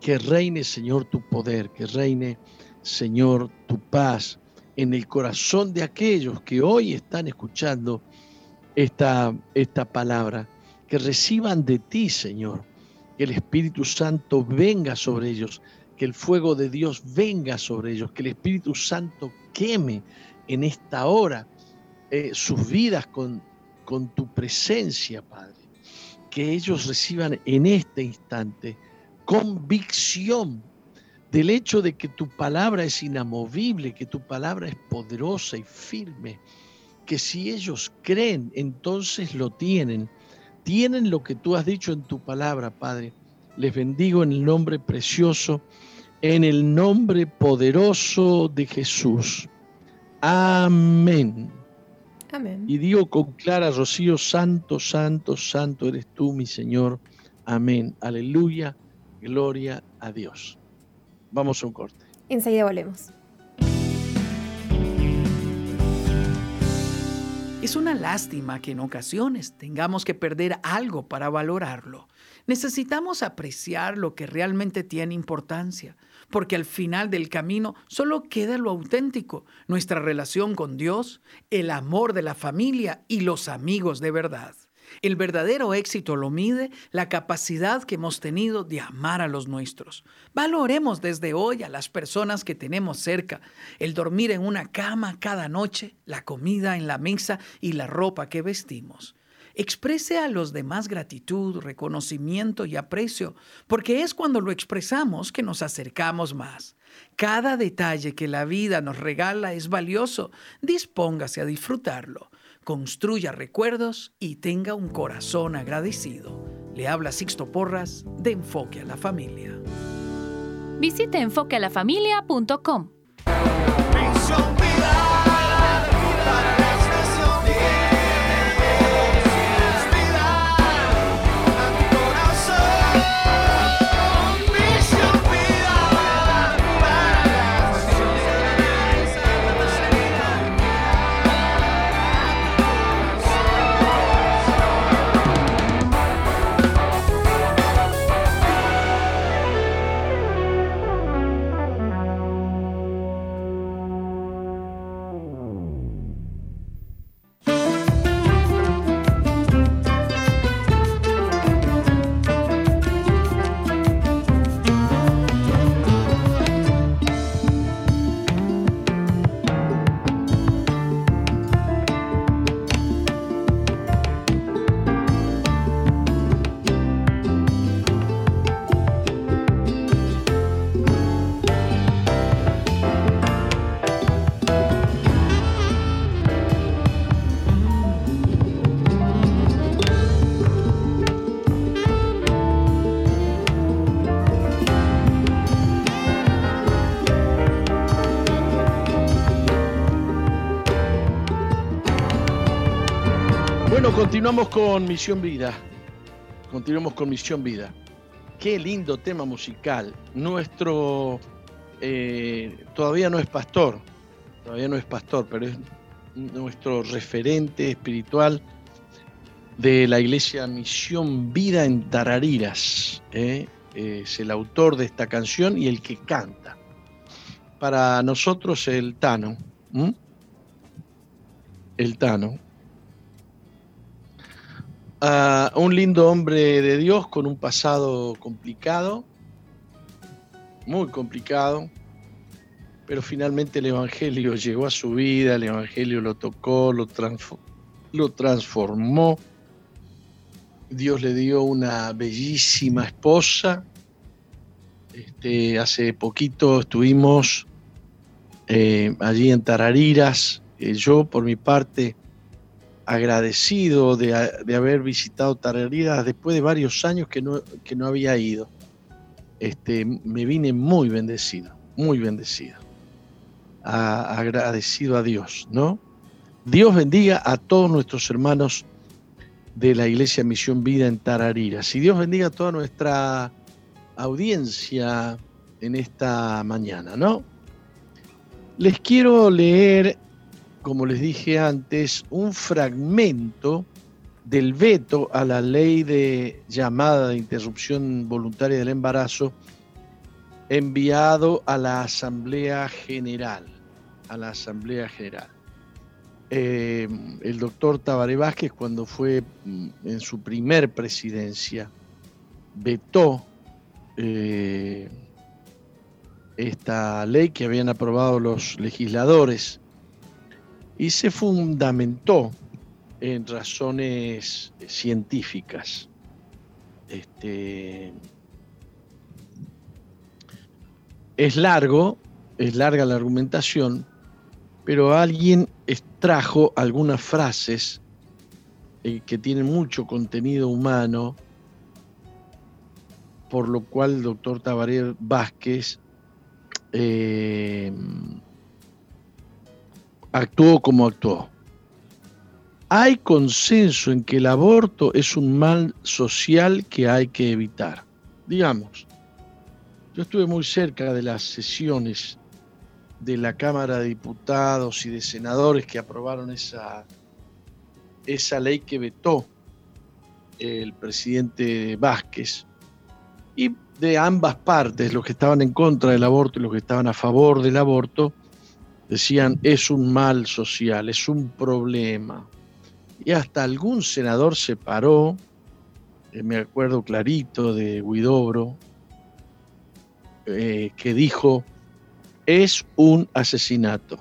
[SPEAKER 1] Que reine, Señor, tu poder. Que reine, Señor, tu paz en el corazón de aquellos que hoy están escuchando esta, esta palabra. Que reciban de ti, Señor. Que el Espíritu Santo venga sobre ellos. Que el fuego de Dios venga sobre ellos. Que el Espíritu Santo queme en esta hora eh, sus vidas con, con tu presencia, Padre que ellos reciban en este instante convicción del hecho de que tu palabra es inamovible, que tu palabra es poderosa y firme, que si ellos creen, entonces lo tienen. Tienen lo que tú has dicho en tu palabra, Padre, Les bendigo en el nombre precioso, en el nombre poderoso de Jesús. Amén.
[SPEAKER 2] Amén.
[SPEAKER 1] Y digo con clara, Rocío, santo, santo, santo eres tú, mi Señor. Amén. Aleluya. Gloria a Dios. Vamos a un corte.
[SPEAKER 2] Enseguida volvemos.
[SPEAKER 4] Es una lástima que en ocasiones tengamos que perder algo para valorarlo. Necesitamos apreciar lo que realmente tiene importancia, porque al final del camino solo queda lo auténtico, nuestra relación con Dios, el amor de la familia y los amigos de verdad. El verdadero éxito lo mide la capacidad que hemos tenido de amar a los nuestros. Valoremos desde hoy a las personas que tenemos cerca, el dormir en una cama cada noche, la comida en la mesa y la ropa que vestimos. Exprese a los demás gratitud, reconocimiento y aprecio, porque es cuando lo expresamos que nos acercamos más. Cada detalle que la vida nos regala es valioso. Dispóngase a disfrutarlo construya recuerdos y tenga un corazón agradecido. Le habla Sixto Porras de Enfoque a la Familia.
[SPEAKER 5] Visite enfoquealafamilia.com.
[SPEAKER 1] continuamos con Misión Vida. Continuamos con Misión Vida. Qué lindo tema musical. Nuestro eh, todavía no es pastor, todavía no es pastor, pero es nuestro referente espiritual de la iglesia Misión Vida en Tarariras. ¿eh? Es el autor de esta canción y el que canta. Para nosotros el Tano. El Tano un lindo hombre de Dios con un pasado complicado, muy complicado, pero finalmente el Evangelio llegó a su vida, el Evangelio lo tocó, lo, lo transformó. Dios le dio una bellísima esposa. Este, hace poquito estuvimos eh, allí en Tarariras. Eh, yo, por mi parte, agradecido de, haber visitado Tarariras después de varios años que no, que no había ido. Este, me vine muy bendecido, muy bendecido. agradecido a Dios, ¿no? Dios bendiga a todos nuestros hermanos de la Iglesia Misión Vida en Tarariras. Y Dios bendiga a toda nuestra audiencia en esta mañana, ¿no? Les quiero leer como les dije antes, un fragmento del veto a la ley de llamada de interrupción voluntaria del embarazo enviado a la Asamblea General. A la Asamblea General. Eh, el doctor Tabaré Vázquez, cuando fue mm, en su primer presidencia, vetó eh, esta ley que habían aprobado los legisladores y se fundamentó en razones científicas. Este, es largo, es larga la argumentación, pero alguien extrajo algunas frases eh, que tienen mucho contenido humano por lo cual el doctor Tabaré Vázquez eh, actuó como actuó. Hay consenso en que el aborto es un mal social que hay que evitar. Digamos, yo estuve muy cerca de las sesiones de la Cámara de Diputados y de Senadores que aprobaron esa, esa ley que vetó el presidente Vázquez. Y de ambas partes, los que estaban en contra del aborto y los que estaban a favor del aborto, decían es un mal social, es un problema y hasta algún senador se paró, eh, me acuerdo clarito de Guidobro, eh, que dijo, es un asesinato.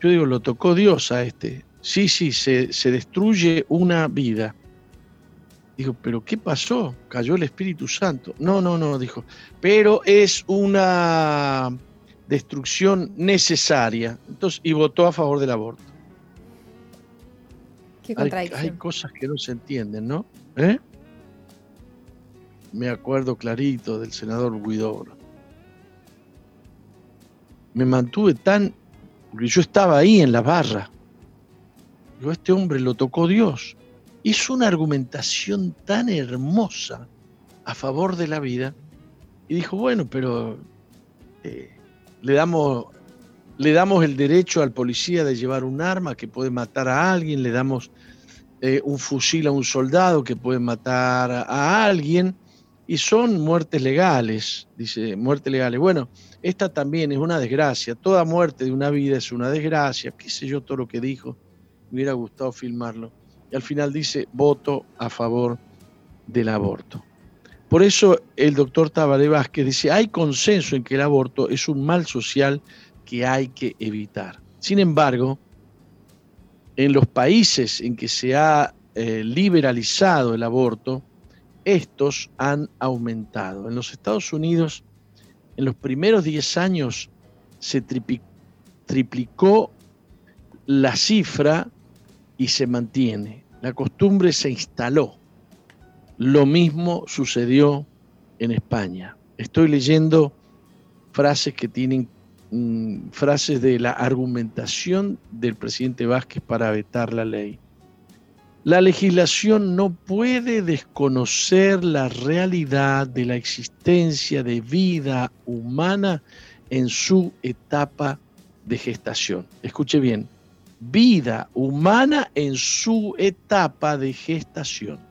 [SPEAKER 1] Yo digo, lo tocó Dios a este. Sí, sí, se, se destruye una vida. Dijo, pero ¿qué pasó? Cayó el Espíritu Santo. No, no, no, dijo, pero es una destrucción necesaria. Entonces, y votó a favor del aborto hay, cosas que no se entienden, ¿no? ¿Eh? Me acuerdo clarito del senador Guidobro. Me mantuve tan. Porque yo estaba ahí en la barra. Yo, este hombre lo tocó Dios. Hizo una argumentación tan hermosa a favor de la vida. Y dijo, bueno, pero eh, le damos le damos el derecho al policía de llevar un arma que puede matar a alguien, le damos eh, un fusil a un soldado que puede matar a, alguien, y son muertes legales, dice, muertes legales. Bueno, esta también es una desgracia, toda muerte de una vida es una desgracia, qué sé yo todo lo que dijo, me hubiera gustado filmarlo. Y al final dice, voto a favor del aborto. Por eso el doctor Tabaré Vázquez dice, hay consenso en que el aborto es un mal social que hay que evitar. Sin embargo, en los países en que se ha eh, liberalizado el aborto, estos han aumentado. En los Estados Unidos, en los primeros 10 años, se triplicó la cifra y se mantiene. La costumbre se instaló. Lo mismo sucedió en España. Estoy leyendo frases que tienen Mm, frases de la argumentación del presidente Vázquez para vetar la ley. La legislación no puede desconocer la realidad de la existencia de vida humana en su etapa de gestación. Escuche bien, vida humana en su etapa de gestación.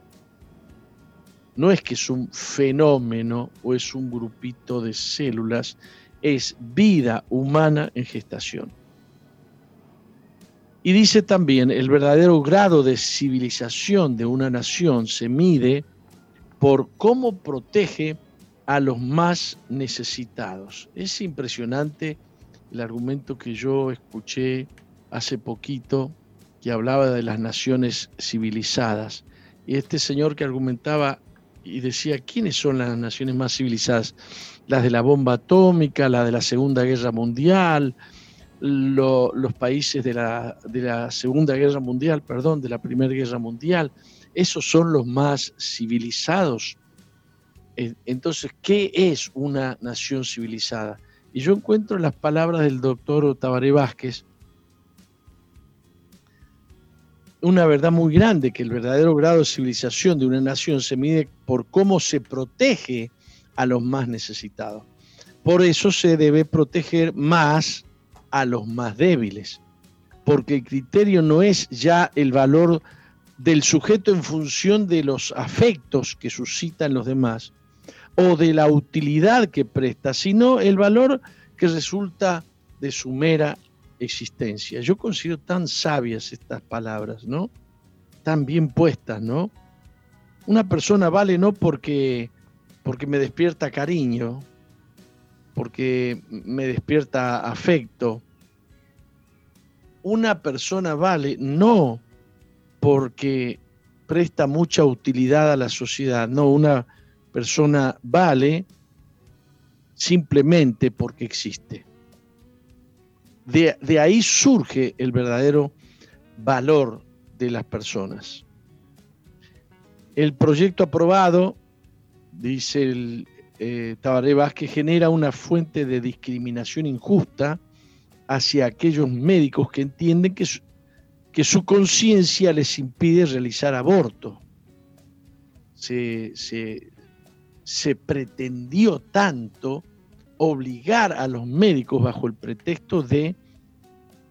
[SPEAKER 1] No es que es un fenómeno o es un grupito de células es vida humana en gestación. Y dice también, el verdadero grado de civilización de una nación se mide por cómo protege a los más necesitados. Es impresionante el argumento que yo escuché hace poquito que hablaba de las naciones civilizadas. Y este señor que argumentaba y decía, ¿quiénes son las naciones más civilizadas? Las de la bomba atómica, la de la Segunda Guerra Mundial, los países de la, de la Segunda Guerra Mundial, perdón, de la Primera Guerra Mundial, esos son los más civilizados. Entonces, ¿qué es una nación civilizada? Y yo encuentro las palabras del doctor Tabaré Vázquez, una verdad muy grande, que el verdadero grado de civilización de una nación se mide por cómo se protege a los más necesitados. Por eso se debe proteger más a los más débiles, porque el criterio no es ya el valor del sujeto en función de los afectos que suscitan los demás o de la utilidad que presta, sino el valor que resulta de su mera existencia. Yo considero tan sabias estas palabras, ¿no? Tan bien puestas, ¿no? Una persona vale no porque, porque me despierta cariño, porque me despierta afecto. Una persona vale no porque presta mucha utilidad a la sociedad, no, una persona vale simplemente porque existe. De, ahí surge el verdadero valor de las personas. El proyecto aprobado dice el eh, Tabaré Vázquez, genera una fuente de discriminación injusta hacia aquellos médicos que entienden que su, que su conciencia les impide realizar aborto. Se, se pretendió tanto obligar a los médicos bajo el pretexto de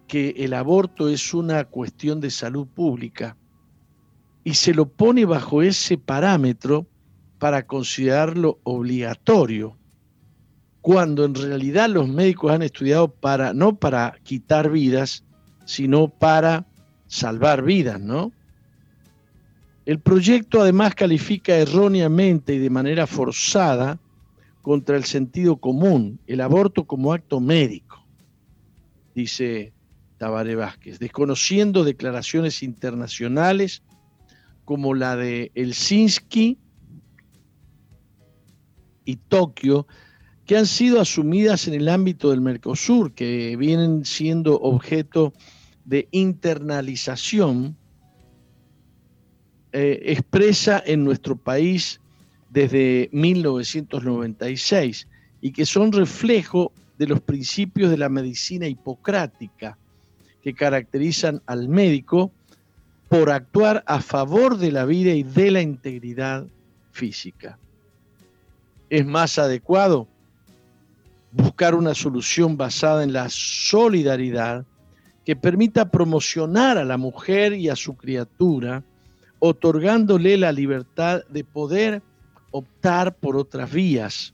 [SPEAKER 1] que el aborto es una cuestión de salud pública y se lo pone bajo ese parámetro para considerarlo obligatorio, cuando en realidad los médicos han estudiado para no para quitar vidas, sino para salvar vidas, ¿no? El proyecto además califica erróneamente y de manera forzada contra el sentido común el aborto como acto médico, dice Tabaré Vázquez, desconociendo declaraciones internacionales como la de Helsinki y Tokio, que han sido asumidas en el ámbito del Mercosur, que vienen siendo objeto de internalización eh, expresa en nuestro país desde 1996 y que son reflejo de los principios de la medicina hipocrática que caracterizan al médico por actuar a favor de la vida y de la integridad física. Es más adecuado buscar una solución basada en la solidaridad que permita promocionar a la mujer y a su criatura, otorgándole la libertad de poder optar por otras vías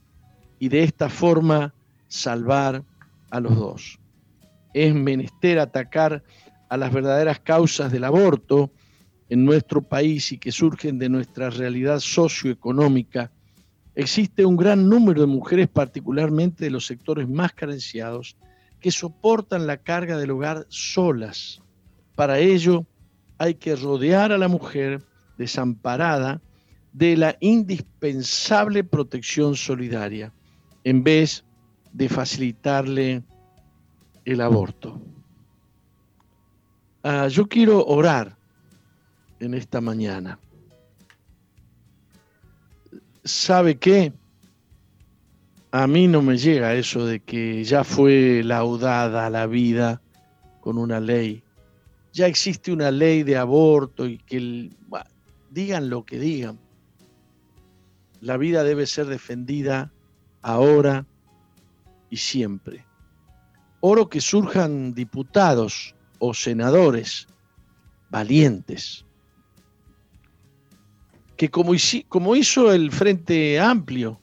[SPEAKER 1] y de esta forma salvar a los dos. Es menester atacar a las verdaderas causas del aborto en nuestro país y que surgen de nuestra realidad socioeconómica, existe un gran número de mujeres, particularmente de los sectores más carenciados, que soportan la carga del hogar solas. Para ello hay que rodear a la mujer desamparada de la indispensable protección solidaria, en vez de facilitarle el aborto. Ah, yo quiero orar en esta mañana. ¿Sabe qué? A mí no me llega eso de que ya fue laudada la vida con una ley. Ya existe una ley de aborto y que digan lo que digan. La vida debe ser defendida ahora y siempre. Oro que surjan diputados o senadores valientes, que como, hizo el Frente Amplio,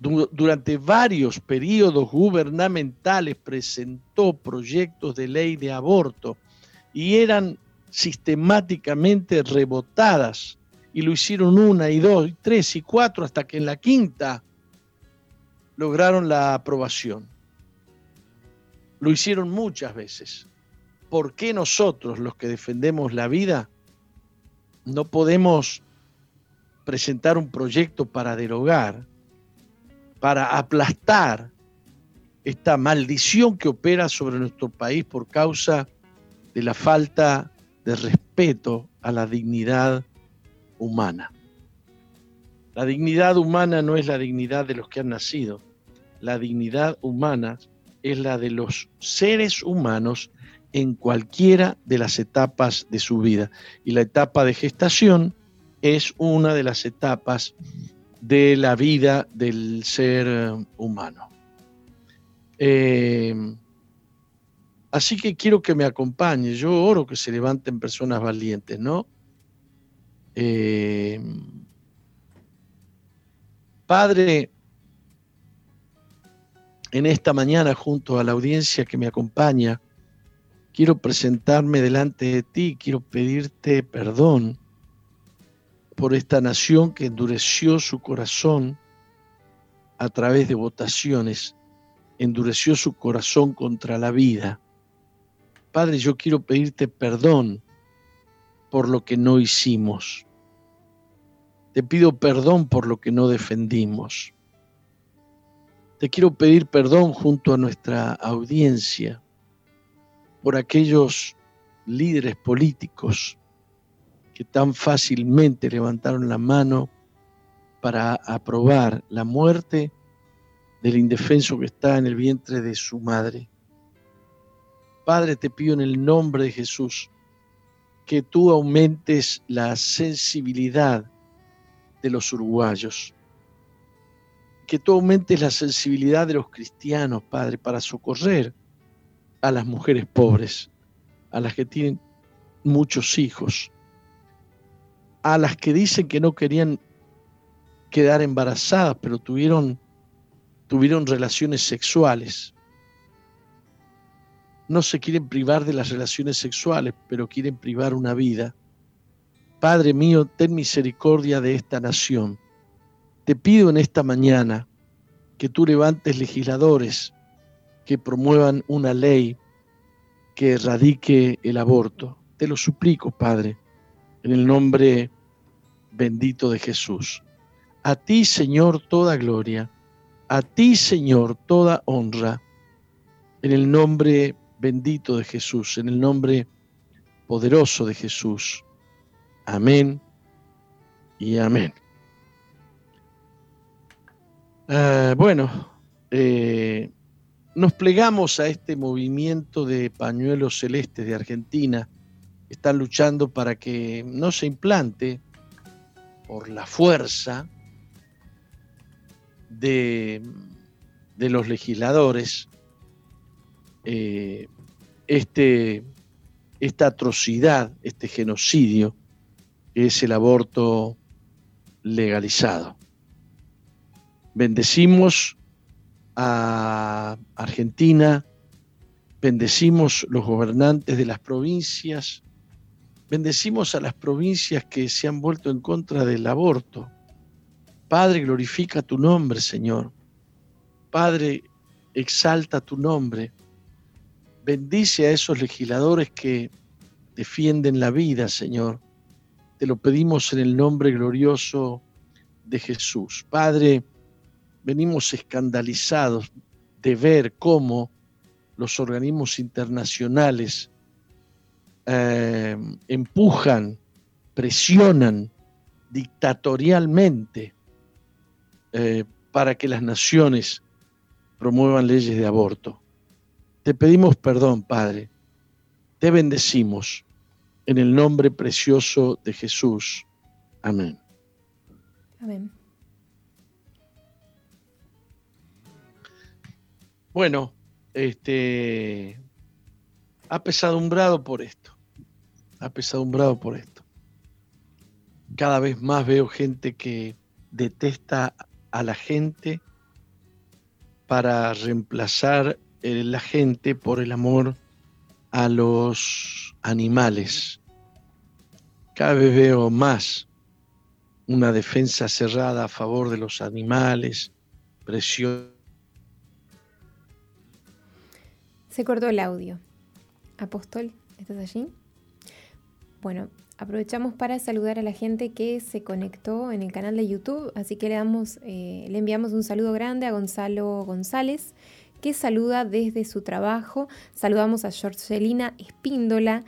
[SPEAKER 1] durante varios periodos gubernamentales presentó proyectos de ley de aborto y eran sistemáticamente rebotadas y lo hicieron una y dos y tres y cuatro hasta que en la quinta lograron la aprobación. Lo hicieron muchas veces. ¿por qué nosotros, los que defendemos la vida, no podemos presentar un proyecto para derogar, para aplastar esta maldición que opera sobre nuestro país por causa de la falta de respeto a la dignidad humana? La dignidad humana no es la dignidad de los que han nacido, la dignidad humana es la de los seres humanos en cualquiera de las etapas de su vida. Y la etapa de gestación es una de las etapas de la vida del ser humano. Eh, así que quiero que me acompañe. Yo oro que se levanten personas valientes, ¿no? Eh, padre, en esta mañana junto a la audiencia que me acompaña, quiero presentarme delante de ti, quiero pedirte perdón por esta nación que endureció su corazón a través de votaciones, endureció su corazón contra la vida. Padre, yo quiero pedirte perdón por lo que no hicimos. Te pido perdón por lo que no defendimos. Te quiero pedir perdón junto a nuestra audiencia por aquellos líderes políticos que tan fácilmente levantaron la mano para aprobar la muerte del indefenso que está en el vientre de su madre. Padre, te pido en el nombre de Jesús que tú aumentes la sensibilidad de los uruguayos, que tú aumentes la sensibilidad de los cristianos, Padre, para socorrer a las mujeres pobres, a las que tienen muchos hijos, a las que dicen que no querían quedar embarazadas, pero tuvieron, tuvieron relaciones sexuales. No se quieren privar de las relaciones sexuales, pero quieren privar una vida. Padre mío, ten misericordia de esta nación. Te pido en esta mañana que tú levantes legisladores que promuevan una ley que erradique el aborto. Te lo suplico, Padre, en el nombre bendito de Jesús. A ti, Señor, toda gloria. A ti, Señor, toda honra. En el nombre bendito de Jesús, en el nombre poderoso de Jesús. Amén y amén. Ah, bueno, eh, nos plegamos a este movimiento de pañuelos celestes de Argentina. Están luchando para que no se implante por la fuerza de, los legisladores eh, este, esta atrocidad, este genocidio, que es el aborto legalizado. Bendecimos a Argentina, bendecimos los gobernantes de las provincias, bendecimos a las provincias que se han vuelto en contra del aborto. Padre, glorifica tu nombre, Señor. Padre, exalta tu nombre. Bendice a esos legisladores que defienden la vida, Señor. Te lo pedimos en el nombre glorioso de Jesús. Padre, venimos escandalizados de ver cómo los organismos internacionales eh, empujan, presionan dictatorialmente eh, para que las naciones promuevan leyes de aborto. Te pedimos perdón, Padre. Te bendecimos en el nombre precioso de Jesús. Amén. Amén. Bueno, este, apesadumbrado por esto, apesadumbrado por esto. Cada vez más veo gente que detesta a la gente para reemplazar la gente por el amor a los animales. Cada vez veo más una defensa cerrada a favor de los animales, presión
[SPEAKER 2] Se cortó el audio. Apóstol, ¿estás allí? Bueno, aprovechamos para saludar a la gente que se conectó en el canal de YouTube, así que le, damos, eh, le enviamos un saludo grande a Gonzalo González, que saluda desde su trabajo. Saludamos a Georgelina Espíndola,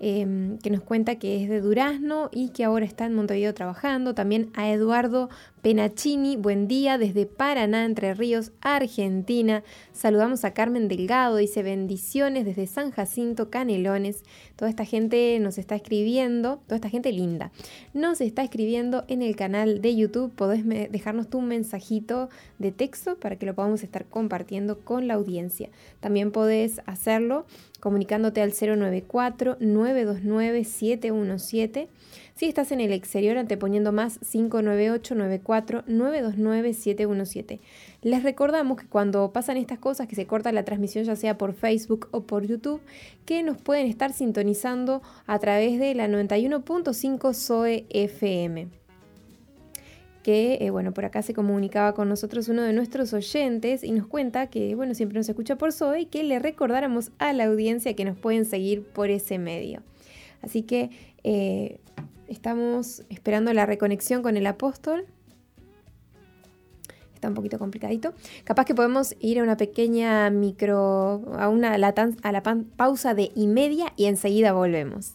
[SPEAKER 2] em, que nos cuenta que es de Durazno y que ahora está en Montevideo trabajando. También a Eduardo Penachini, buen día desde Paraná, Entre Ríos, Argentina. Saludamos a Carmen Delgado, dice bendiciones desde San Jacinto, Canelones. Toda esta gente nos está escribiendo, toda esta gente linda, nos está escribiendo en el canal de YouTube. Podés dejarnos tu mensajito de texto para que lo podamos estar compartiendo con la audiencia. También podés hacerlo comunicándote al 094-929-717 si estás en el exterior, anteponiendo más 598-94-929-717. Les recordamos que cuando pasan estas cosas, que se corta la transmisión ya sea por Facebook o por YouTube, que nos pueden estar sintonizando a través de la 91.5 SOE FM que, eh, bueno, por acá se comunicaba con nosotros uno de nuestros oyentes y nos cuenta que, bueno, siempre nos escucha por SOE y que le recordáramos a la audiencia que nos pueden seguir por ese medio. Así que eh, Estamos esperando la reconexión con el apóstol. Está un poquito complicadito. Capaz que podemos ir a una pequeña micro, a, una, a la pausa de y media y enseguida volvemos.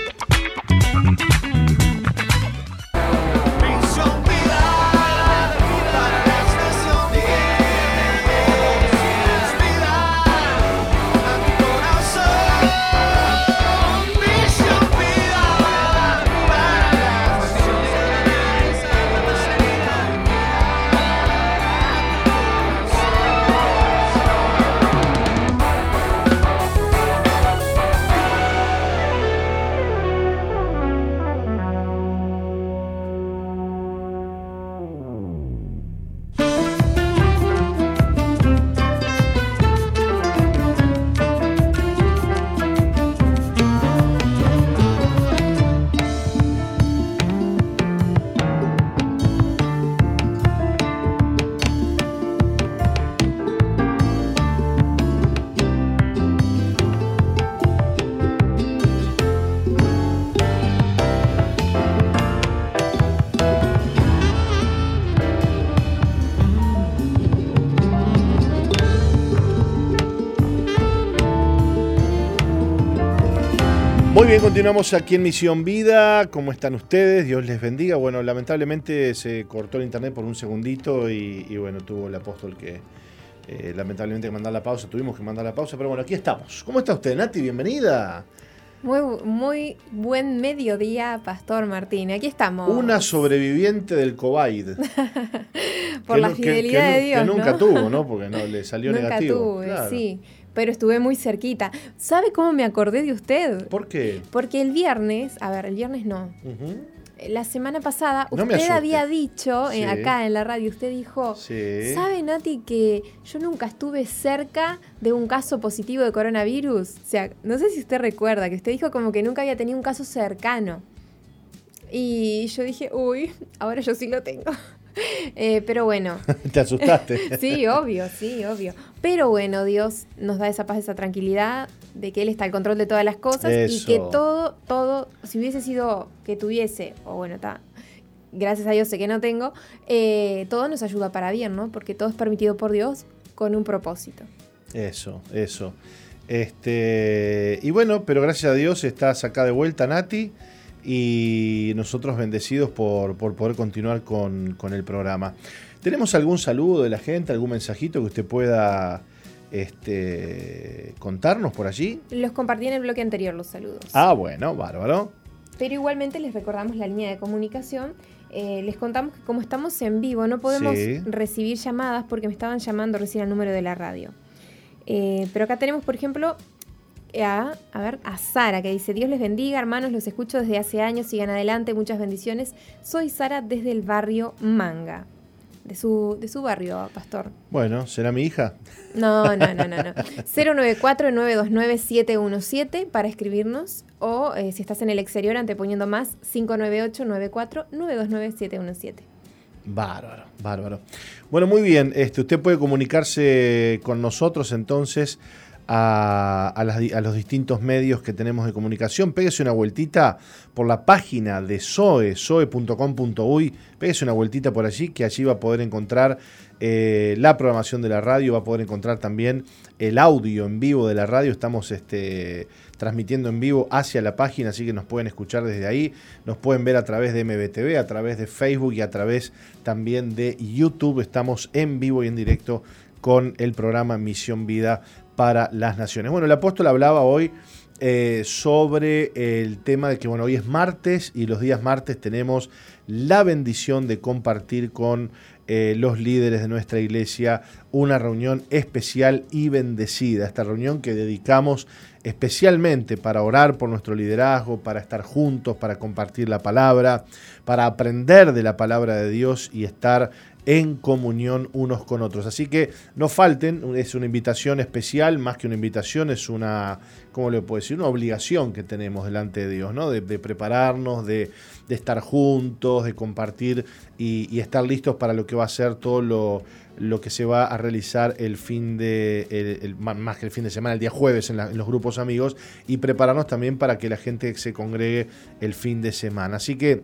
[SPEAKER 6] Muy bien, continuamos aquí en Misión Vida. ¿Cómo están ustedes? Dios les bendiga. Bueno, lamentablemente se cortó el internet por un segundito y, y bueno, tuvo el apóstol que eh, lamentablemente que mandar la pausa. Tuvimos que mandar la pausa, pero bueno, aquí estamos. ¿Cómo está usted, Nati? Bienvenida.
[SPEAKER 2] Muy, muy buen mediodía, Pastor Martín. Aquí estamos.
[SPEAKER 6] Una sobreviviente del COVID.
[SPEAKER 2] Por
[SPEAKER 6] Que
[SPEAKER 2] la fidelidad
[SPEAKER 6] que
[SPEAKER 2] de Dios.
[SPEAKER 6] Que nunca
[SPEAKER 2] ¿no?
[SPEAKER 6] tuvo, ¿no? Porque no le salió
[SPEAKER 2] Nunca
[SPEAKER 6] negativo.
[SPEAKER 2] tuve,
[SPEAKER 6] Claro.
[SPEAKER 2] sí. Pero estuve muy cerquita. ¿Sabe cómo me acordé de usted?
[SPEAKER 6] ¿Por qué?
[SPEAKER 2] Porque el viernes, a ver, el viernes no.
[SPEAKER 6] Ujú.
[SPEAKER 2] La semana pasada
[SPEAKER 6] No
[SPEAKER 2] usted había dicho, eh, acá en la radio, usted dijo,
[SPEAKER 6] Sí.
[SPEAKER 2] ¿sabe Nati que yo nunca estuve cerca de un caso positivo de coronavirus? O sea, no sé si usted recuerda que usted dijo como que nunca había tenido un caso cercano. Y yo dije, uy, ahora yo sí lo tengo. Eh, pero bueno,
[SPEAKER 6] Te asustaste.
[SPEAKER 2] sí, obvio, sí, obvio. Pero bueno, Dios nos da esa paz, esa tranquilidad de que Él está al control de todas las cosas y que todo, todo, si hubiese sido que tuviese, o bueno, está, gracias a Dios sé que no tengo, eh, todo nos ayuda para bien, ¿no? Porque todo es permitido por Dios con un propósito.
[SPEAKER 6] Eso, eso. Este, y bueno, pero gracias a Dios estás acá de vuelta, Nati, y nosotros bendecidos por, por poder continuar con, con el programa. ¿Tenemos algún saludo de la gente, algún mensajito que usted pueda este, contarnos por allí?
[SPEAKER 2] Los compartí en el bloque anterior los saludos.
[SPEAKER 6] Ah, bueno, bárbaro.
[SPEAKER 2] Pero igualmente les recordamos la línea de comunicación. Eh, les contamos que como estamos en vivo no podemos
[SPEAKER 6] Sí.
[SPEAKER 2] recibir llamadas porque me estaban llamando recién al número de la radio. Eh, pero acá tenemos, por ejemplo, a, a ver, a Sara que dice, Dios les bendiga, hermanos, los escucho desde hace años, sigan adelante, muchas bendiciones. Soy Sara desde el barrio Manga. De su, de su barrio, pastor.
[SPEAKER 6] Bueno, ¿será mi hija?
[SPEAKER 2] No, no, no, no, no. 094-929-717 para escribirnos o eh, si estás en el exterior anteponiendo más 598-94-929-717.
[SPEAKER 6] Bárbaro, bárbaro. Bueno, muy bien. Este, usted puede comunicarse con nosotros entonces a, los distintos medios que tenemos de comunicación. Péguese una vueltita por la página de SOE, soe.com.uy. Péguese una vueltita por allí, que allí va a poder encontrar eh, la programación de la radio, va a poder encontrar también el audio en vivo de la radio. Estamos este, transmitiendo en vivo hacia la página, así que nos pueden escuchar desde ahí. Nos pueden ver a través de MBTV, a través de Facebook y a través también de YouTube. Estamos en vivo y en directo con el programa Misión Vida para las Naciones. Bueno, el apóstol hablaba hoy eh, sobre el tema de que, bueno, hoy es martes y los días martes tenemos la bendición de compartir con eh, los líderes de nuestra iglesia una reunión especial y bendecida. Esta reunión que dedicamos especialmente para orar por nuestro liderazgo, para estar juntos, para compartir la palabra, para aprender de la palabra de Dios y estar en comunión unos con otros. Así que no falten, es una invitación especial, más que una invitación, es una, ¿cómo le puedo decir? Una obligación que tenemos delante de Dios, ¿no? De, prepararnos, de, estar juntos, de compartir y, estar listos para lo que va a ser todo lo, que se va a realizar el fin de, más que el fin de semana, el día jueves en, en los grupos amigos y prepararnos también para que la gente se congregue el fin de semana. Así que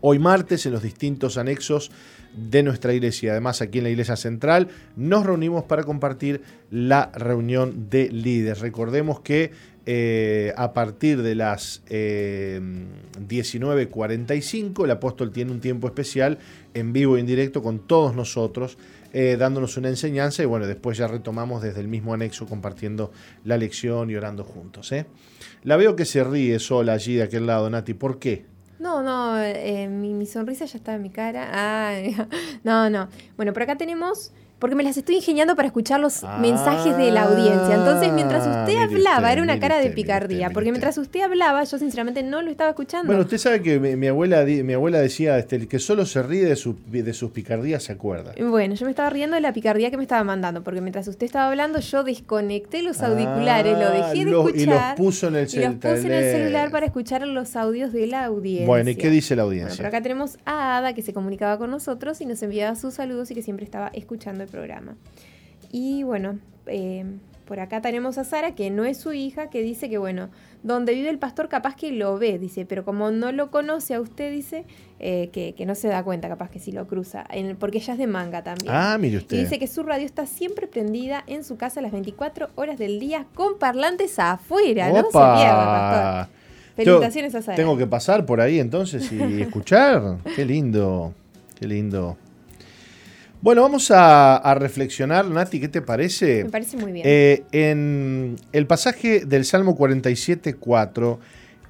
[SPEAKER 6] hoy martes en los distintos anexos de nuestra iglesia. Además, aquí en la iglesia central nos reunimos para compartir la reunión de líderes. Recordemos que eh, a partir de las 19.45 el apóstol tiene un tiempo especial en vivo e indirecto con todos nosotros eh, dándonos una enseñanza y bueno, después ya retomamos desde el mismo anexo compartiendo la lección y orando juntos. ¿eh? La veo que se ríe sola allí de aquel lado, Nati. ¿Por qué?
[SPEAKER 2] No, no, eh, mi, mi, sonrisa ya está en mi cara. Ah, no, no. Bueno, por acá tenemos porque me las estoy ingeniando para escuchar los mensajes de la audiencia. Entonces, mientras ah, usted hablaba, era una cara de picardía, porque mientras usted hablaba, yo sinceramente no lo estaba escuchando.
[SPEAKER 6] Bueno, usted sabe que mi, abuela, mi abuela decía, este, el que solo se ríe de, de sus picardías se acuerda.
[SPEAKER 2] Bueno, yo me estaba riendo de la picardía que me estaba mandando, porque mientras usted estaba hablando, yo desconecté los auriculares, lo dejé de escuchar.
[SPEAKER 6] Y los puso en el celular.
[SPEAKER 2] Y los puse en el celular para escuchar los audios de la audiencia.
[SPEAKER 6] Bueno, ¿y qué dice la audiencia?
[SPEAKER 2] por acá tenemos a Ada, que se comunicaba con nosotros y nos enviaba sus saludos y que siempre estaba escuchando el programa. Y bueno, eh, por acá tenemos a Sara, que no es su hija, que dice que, bueno, donde vive el pastor capaz que lo ve, dice, pero como no lo conoce a usted, dice, eh, que, no se da cuenta, capaz que si lo cruza, porque ella es de manga también.
[SPEAKER 6] Ah, mire usted.
[SPEAKER 2] Y dice que su radio está siempre prendida en su casa las 24 horas del día con parlantes afuera, no se pierda, pastor. Felicitaciones a Sara.
[SPEAKER 6] Tengo que pasar por ahí entonces y escuchar. Qué lindo, qué lindo. Bueno, vamos a, reflexionar, Nati, ¿qué te parece?
[SPEAKER 2] Me parece muy bien.
[SPEAKER 6] Eh, en el pasaje del Salmo 47, 4,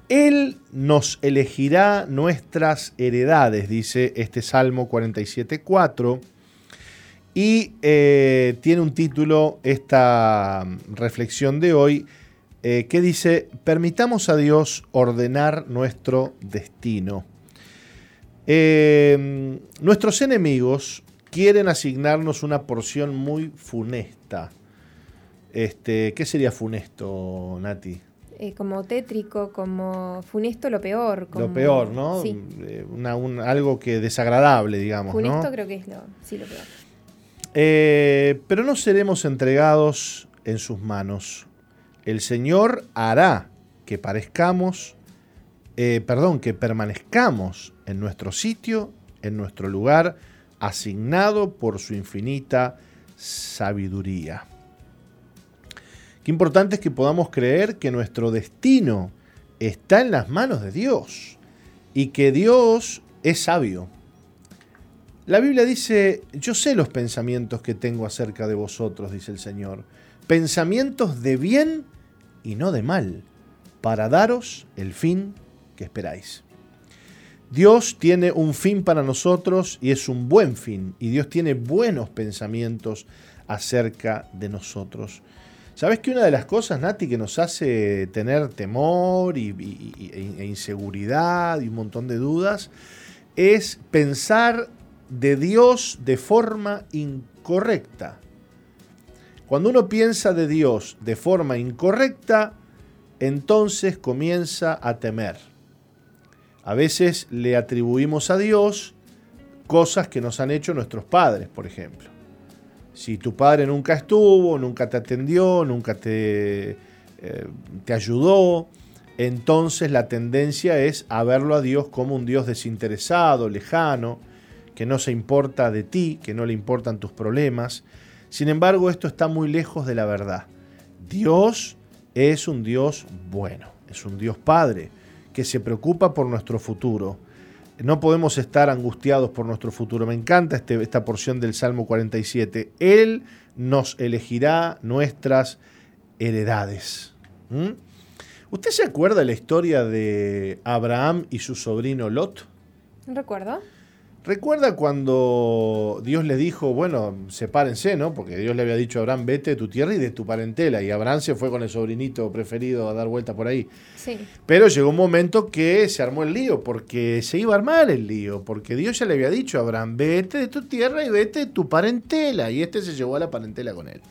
[SPEAKER 6] Él nos elegirá nuestras heredades, dice este Salmo 47, 4. Y eh, tiene un título esta reflexión de hoy eh, que dice, permitamos a Dios ordenar nuestro destino. nuestros enemigos quieren asignarnos una porción muy funesta. Este, ¿Qué sería funesto, Nati?
[SPEAKER 2] Eh, como tétrico, como funesto lo peor.
[SPEAKER 6] Lo peor, ¿no? Sí. Eh, algo que desagradable, digamos.
[SPEAKER 2] Funesto creo que es lo, sí, lo peor.
[SPEAKER 6] Eh, pero no seremos entregados en sus manos. El Señor hará que parezcamos, perdón, que permanezcamos en nuestro sitio, en nuestro lugar, asignado por su infinita sabiduría. Qué importante es que podamos creer que nuestro destino está en las manos de Dios y que Dios es sabio. La Biblia dice, yo sé los pensamientos que tengo acerca de vosotros, dice el Señor, pensamientos de bien y no de mal, para daros el fin que esperáis. Dios tiene un fin para nosotros y es un buen fin. Y Dios tiene buenos pensamientos acerca de nosotros. ¿Sabes que una de las cosas, Nati, que nos hace tener temor y, e inseguridad y un montón de dudas es pensar de Dios de forma incorrecta? Cuando uno piensa de Dios de forma incorrecta, entonces comienza a temer. A veces le atribuimos a Dios cosas que nos han hecho nuestros padres, por ejemplo. Si tu padre nunca estuvo, nunca te atendió, nunca te, eh, te ayudó, entonces la tendencia es a verlo a Dios como un Dios desinteresado, lejano, que no se importa de ti, que no le importan tus problemas. Sin embargo, esto está muy lejos de la verdad. Dios es un Dios bueno, es un Dios Padre, que se preocupa por nuestro futuro. No podemos estar angustiados por nuestro futuro. Me encanta este, esta porción del Salmo 47. Él nos elegirá nuestras heredades. ¿Mm? ¿Usted se acuerda de la historia de Abraham y su sobrino Lot?
[SPEAKER 2] Recuerdo.
[SPEAKER 6] ¿Recuerda cuando Dios le dijo, bueno, sepárense, ¿no? Porque Dios le había dicho a Abraham, vete de tu tierra y de tu parentela. Y Abraham se fue con el sobrinito preferido a dar vuelta por ahí.
[SPEAKER 2] Sí.
[SPEAKER 6] Pero llegó un momento que se armó el lío, porque se iba a armar el lío, porque Dios ya le había dicho a Abraham, vete de tu tierra y vete de tu parentela. Y este se llevó a la parentela con él.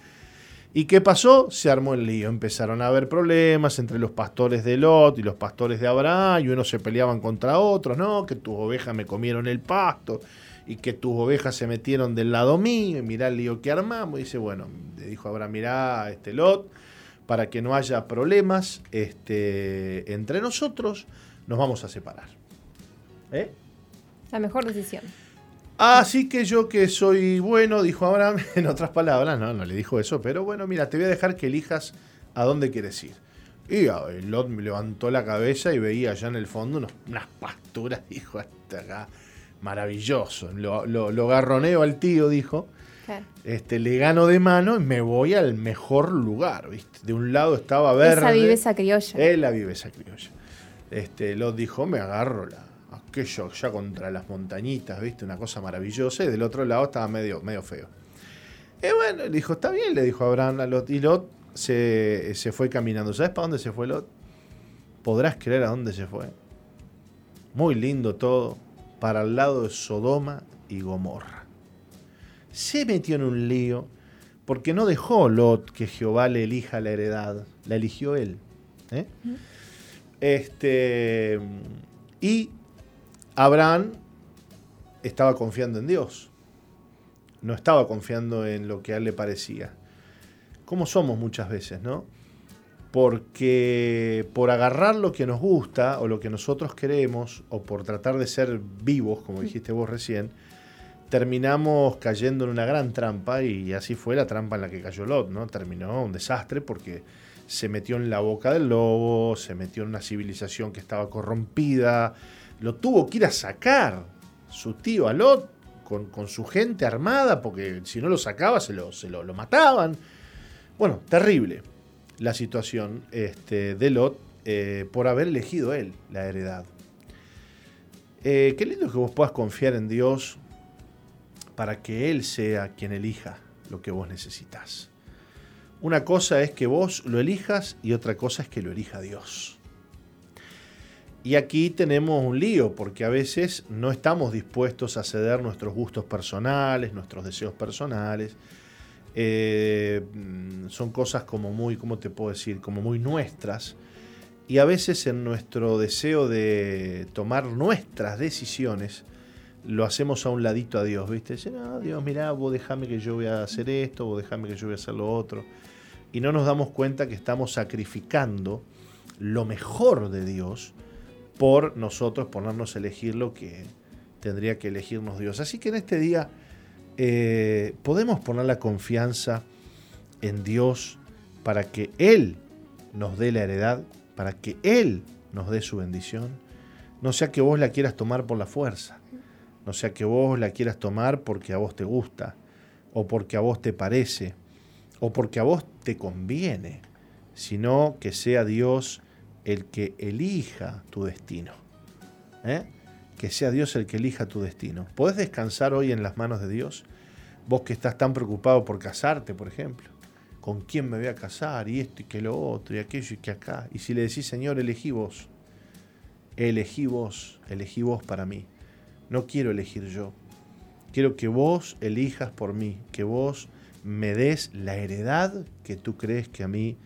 [SPEAKER 6] ¿Y qué pasó? Se armó el lío. Empezaron a haber problemas entre los pastores de Lot y los pastores de Abraham, y unos se peleaban contra otros, ¿no? Que tus ovejas me comieron el pasto, y que tus ovejas se metieron del lado mío, y mirá el lío que armamos. Y dice, bueno, le dijo Abraham, mirá este Lot, para que no haya problemas este, entre nosotros, nos vamos a separar. ¿Eh?
[SPEAKER 2] La mejor decisión.
[SPEAKER 6] Así que yo que soy bueno, dijo Abraham, en otras palabras, no, no le dijo eso, pero bueno, mira, te voy a dejar que elijas a dónde quieres ir. Y Lot me levantó la cabeza y veía allá en el fondo unas pasturas, dijo, hasta acá, maravilloso. Lo, lo, garroneo al tío, dijo. Este, le gano de mano y me voy al mejor lugar, ¿viste? De un lado estaba verde.
[SPEAKER 2] Esa viveza criolla.
[SPEAKER 6] Es la viveza criolla. Este, Lot dijo, me agarro la, aquello ya contra las montañitas, ¿viste? Una cosa maravillosa. Y del otro lado estaba medio, medio feo. Y bueno, le dijo, está bien, le dijo Abraham a Lot. Y Lot se, se fue caminando. ¿Sabes para dónde se fue Lot? Podrás creer a dónde se fue. Muy lindo todo. Para el lado de Sodoma y Gomorra. Se metió en un lío porque no dejó Lot que Jehová le elija la heredad. La eligió él. ¿eh? Este. Y Abraham estaba confiando en Dios. No estaba confiando en lo que a él le parecía. Como somos muchas veces, ¿no? Porque por agarrar lo que nos gusta o lo que nosotros queremos, o por tratar de ser vivos, como dijiste vos recién, terminamos cayendo en una gran trampa y así fue la trampa en la que cayó Lot, ¿no? Terminó un desastre porque se metió en la boca del lobo, se metió en una civilización que estaba corrompida, lo tuvo que ir a sacar su tío a Lot con, su gente armada, porque si no lo sacaba se lo, se lo, mataban. Bueno, terrible la situación este, de Lot eh, por haber elegido él la heredad. Eh, qué lindo que vos puedas confiar en Dios para que Él sea quien elija lo que vos necesitas. Una cosa es que vos lo elijas y otra cosa es que lo elija Dios. Y aquí tenemos un lío, porque a veces no estamos dispuestos a ceder nuestros gustos personales, nuestros deseos personales. Eh, son cosas como muy, ¿cómo te puedo decir? Como muy nuestras. Y a veces en nuestro deseo de tomar nuestras decisiones, lo hacemos a un ladito a Dios, ¿viste? Dice, no, Dios, mira, vos dejame que yo voy a hacer esto, vos dejame que yo voy a hacer lo otro. Y no nos damos cuenta que estamos sacrificando lo mejor de Dios por nosotros ponernos a elegir lo que tendría que elegirnos Dios. Así que en este día eh, podemos poner la confianza en Dios para que Él nos dé la heredad, para que Él nos dé su bendición. No sea que vos la quieras tomar por la fuerza, no sea que vos la quieras tomar porque a vos te gusta, o porque a vos te parece, o porque a vos te conviene, sino que sea Dios el que elija tu destino. ¿eh? Que sea Dios el que elija tu destino. ¿Podés descansar hoy en las manos de Dios? Vos que estás tan preocupado por casarte, por ejemplo. ¿Con quién me voy a casar? Y esto y que lo otro, y aquello y que acá. Y si le decís, Señor, elegí vos. Elegí vos, elegí vos para mí. No quiero elegir yo. Quiero que vos elijas por mí, que vos me des la heredad que tú crees que a mí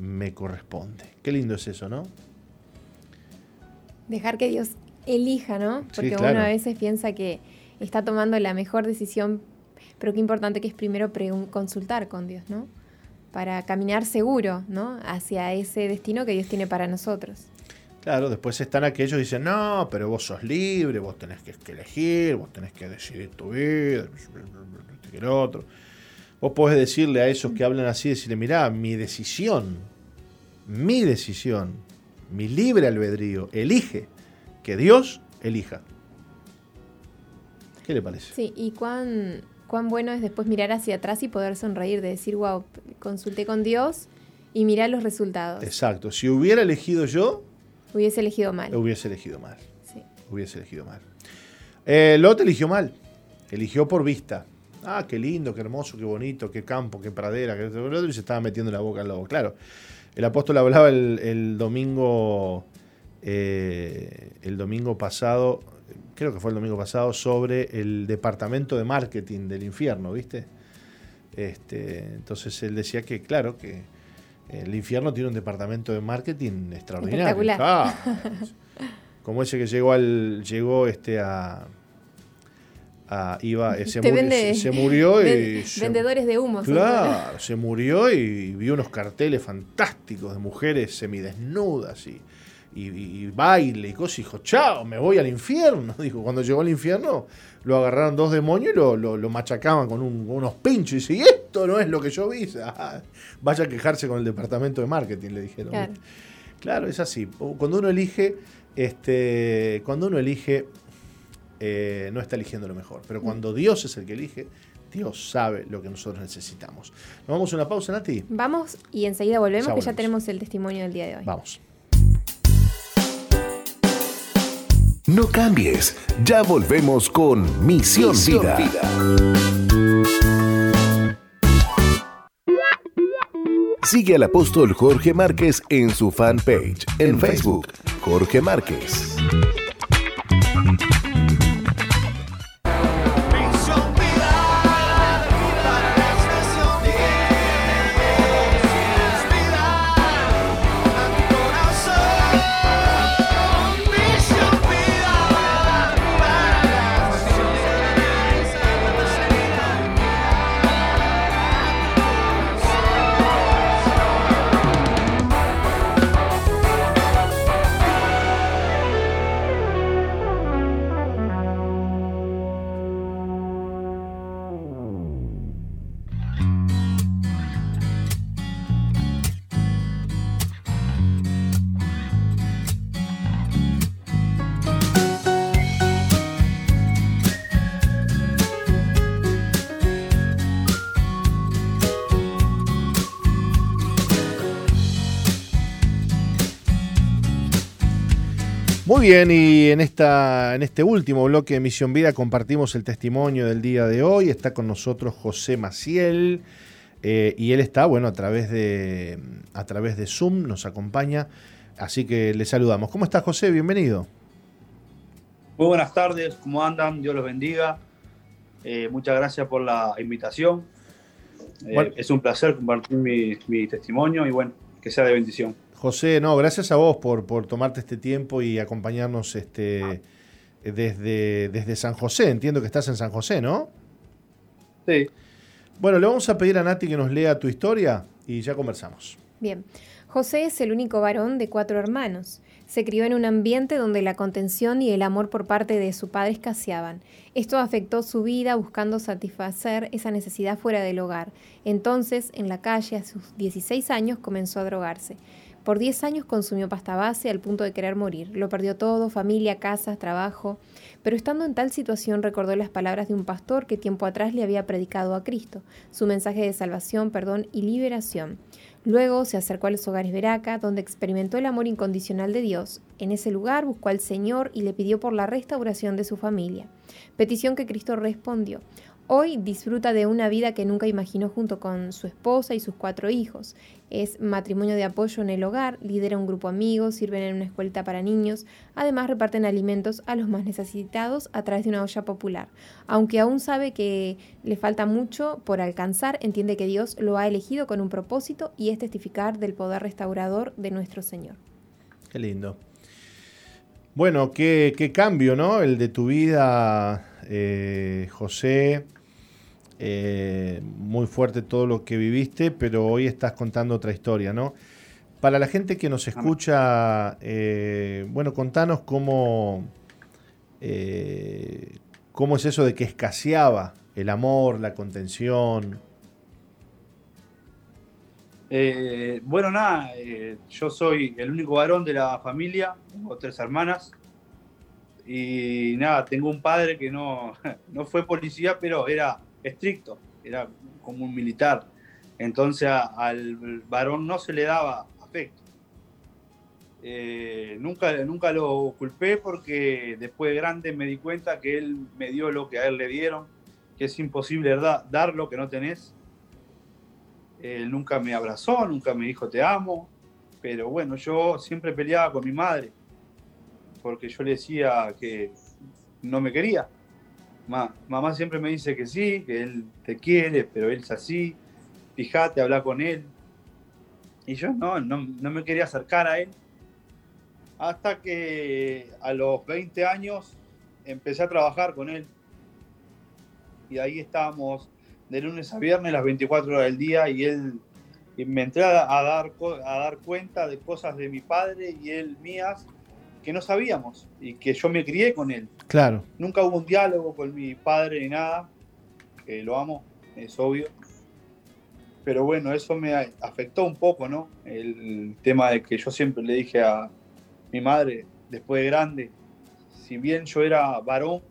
[SPEAKER 6] me corresponde. Qué lindo es eso, ¿no?
[SPEAKER 2] Dejar que Dios elija, ¿no? Porque uno a veces piensa que está tomando la mejor decisión, pero qué importante que es primero consultar con Dios, ¿no? Para caminar seguro, ¿no? Hacia ese destino que Dios tiene para nosotros.
[SPEAKER 6] Claro, después están aquellos que dicen, no, pero vos sos libre, vos tenés que, elegir, vos tenés que decidir tu vida, el otro. Vos podés decirle a esos que hablan así, decirle, mirá, mi decisión, mi decisión, mi libre albedrío, elige que Dios elija. ¿Qué le parece?
[SPEAKER 2] Sí, y cuán, cuán bueno es después mirar hacia atrás y poder sonreír, de decir, wow, consulté con Dios y mirar los resultados.
[SPEAKER 6] Exacto, si hubiera elegido yo...
[SPEAKER 2] Hubiese elegido mal.
[SPEAKER 6] Hubiese elegido mal. Sí. Hubiese elegido mal. Eh, Lot eligió mal, eligió por vista. Ah, qué lindo, qué hermoso, qué bonito, qué campo, qué pradera, qué otro, y se estaba metiendo la boca al lobo. Claro, el apóstol hablaba el, domingo, eh, el domingo pasado, creo que fue el domingo pasado, sobre el departamento de marketing del infierno, ¿viste? Este, entonces él decía que, claro, que el infierno tiene un departamento de marketing extraordinario. Ah, como ese que llegó al, llegó este a iba, se, murió y...
[SPEAKER 2] vendedores de humo.
[SPEAKER 6] Claro, se murió y vio unos carteles fantásticos de mujeres semidesnudas y, y, baile y cosas, y dijo, chao, me voy al infierno. Dijo, cuando llegó al infierno, lo agarraron dos demonios y lo, machacaban con unos pinchos. Y dice, y esto no es lo que yo vi. Ah, vaya a quejarse con el departamento de marketing, le dijeron. Claro, es así. Cuando uno elige, este, cuando uno elige, eh, no está eligiendo lo mejor. Pero cuando Dios es el que elige, Dios sabe lo que nosotros necesitamos. ¿Nos vamos a una pausa, Nati?
[SPEAKER 2] Vamos y enseguida volvemos, que ya tenemos el testimonio del día de hoy.
[SPEAKER 6] Vamos.
[SPEAKER 3] No cambies, ya volvemos con Misión, Vida. Sigue al apóstol Jorge Márquez en su fanpage en, Facebook, Jorge Márquez.
[SPEAKER 6] Muy bien, y en, esta, en este último bloque de Misión Vida compartimos el testimonio del día de hoy. Está con nosotros José Maciel eh, y él está, bueno, a través, de, a través de Zoom, nos acompaña. Así que le saludamos. ¿Cómo estás, José? Bienvenido.
[SPEAKER 7] Muy buenas tardes, ¿cómo andan? Dios los bendiga. Eh, muchas gracias por la invitación. Eh, es un placer compartir mi, mi testimonio y bueno, que sea de bendición.
[SPEAKER 6] José, no, gracias a vos por, por tomarte este tiempo y acompañarnos este, desde, desde San José. Entiendo que estás en San José, ¿no?
[SPEAKER 7] Sí.
[SPEAKER 6] Bueno, le vamos a pedir a Nati que nos lea tu historia y ya conversamos.
[SPEAKER 2] Bien. José es el único varón de cuatro hermanos. Se crió en un ambiente donde la contención y el amor por parte de su padre escaseaban. Esto afectó su vida buscando satisfacer esa necesidad fuera del hogar. Entonces, en la calle, a sus 16 años, comenzó a drogarse. Por 10 años consumió pasta base al punto de querer morir. Lo perdió todo, familia, casa, trabajo. Pero estando en tal situación recordó las palabras de un pastor que tiempo atrás le había predicado a Cristo, su mensaje de salvación, perdón y liberación. Luego se acercó a los hogares Veraca, donde experimentó el amor incondicional de Dios. En ese lugar buscó al Señor y le pidió por la restauración de su familia. Petición que Cristo respondió. Hoy disfruta de una vida que nunca imaginó junto con su esposa y sus cuatro hijos. Es matrimonio de apoyo en el hogar, lidera un grupo de amigos, sirven en una escuelita para niños, además reparten alimentos a los más necesitados a través de una olla popular. Aunque aún sabe que le falta mucho por alcanzar, entiende que Dios lo ha elegido con un propósito y es testificar del poder restaurador de nuestro Señor.
[SPEAKER 6] Qué lindo. Bueno, qué, cambio, ¿no? El de tu vida, eh, José. Eh, muy fuerte todo lo que viviste, pero hoy estás contando otra historia, ¿no? Para la gente que nos escucha, eh, bueno, contanos cómo, eh, cómo es eso de que escaseaba el amor, la contención.
[SPEAKER 7] bueno, nada, yo soy el único varón de la familia, tengo tres hermanas y nada, tengo un padre que no, no fue policía, pero era estricto, era como un militar. Entonces al varón no se le daba afecto. Eh, nunca, nunca lo culpé porque después de grande me di cuenta que él me dio lo que a él le dieron, que es imposible dar lo que no tenés. Él nunca me abrazó, nunca me dijo te amo, pero bueno, yo siempre peleaba con mi madre porque yo le decía que no me quería mamá siempre me dice que sí, que él te quiere, pero él es así, fíjate, habla con él. Y yo no, no, me quería acercar a él. Hasta que a los 20 años empecé a trabajar con él. Y ahí estábamos de lunes a viernes, las 24 horas del día, y él, y me entré a, dar, a dar cuenta de cosas de mi padre y él mías que no sabíamos y que yo me crié con él.
[SPEAKER 6] Claro.
[SPEAKER 7] Nunca hubo un diálogo con mi padre ni nada, que lo amo, es obvio. Pero bueno, eso me afectó un poco, ¿no? El tema de que yo siempre le dije a mi madre, después de grande, si bien yo era varón,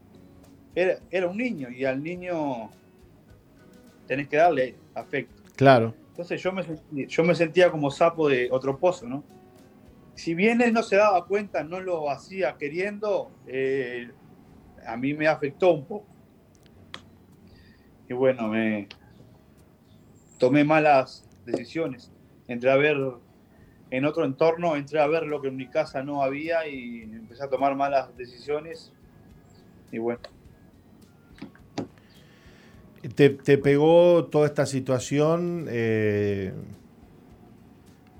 [SPEAKER 7] era, era un niño y al niño tenés que darle afecto.
[SPEAKER 6] Claro.
[SPEAKER 7] Entonces yo me, yo me sentía como sapo de otro pozo, ¿no? Si bien él no se daba cuenta, no lo hacía queriendo, eh, a mí me afectó un poco. Y bueno, me tomé malas decisiones. Entré a ver en otro entorno, entré a ver lo que en mi casa no había y empecé a tomar malas decisiones. Y bueno.
[SPEAKER 6] ¿Te, pegó toda esta situación eh,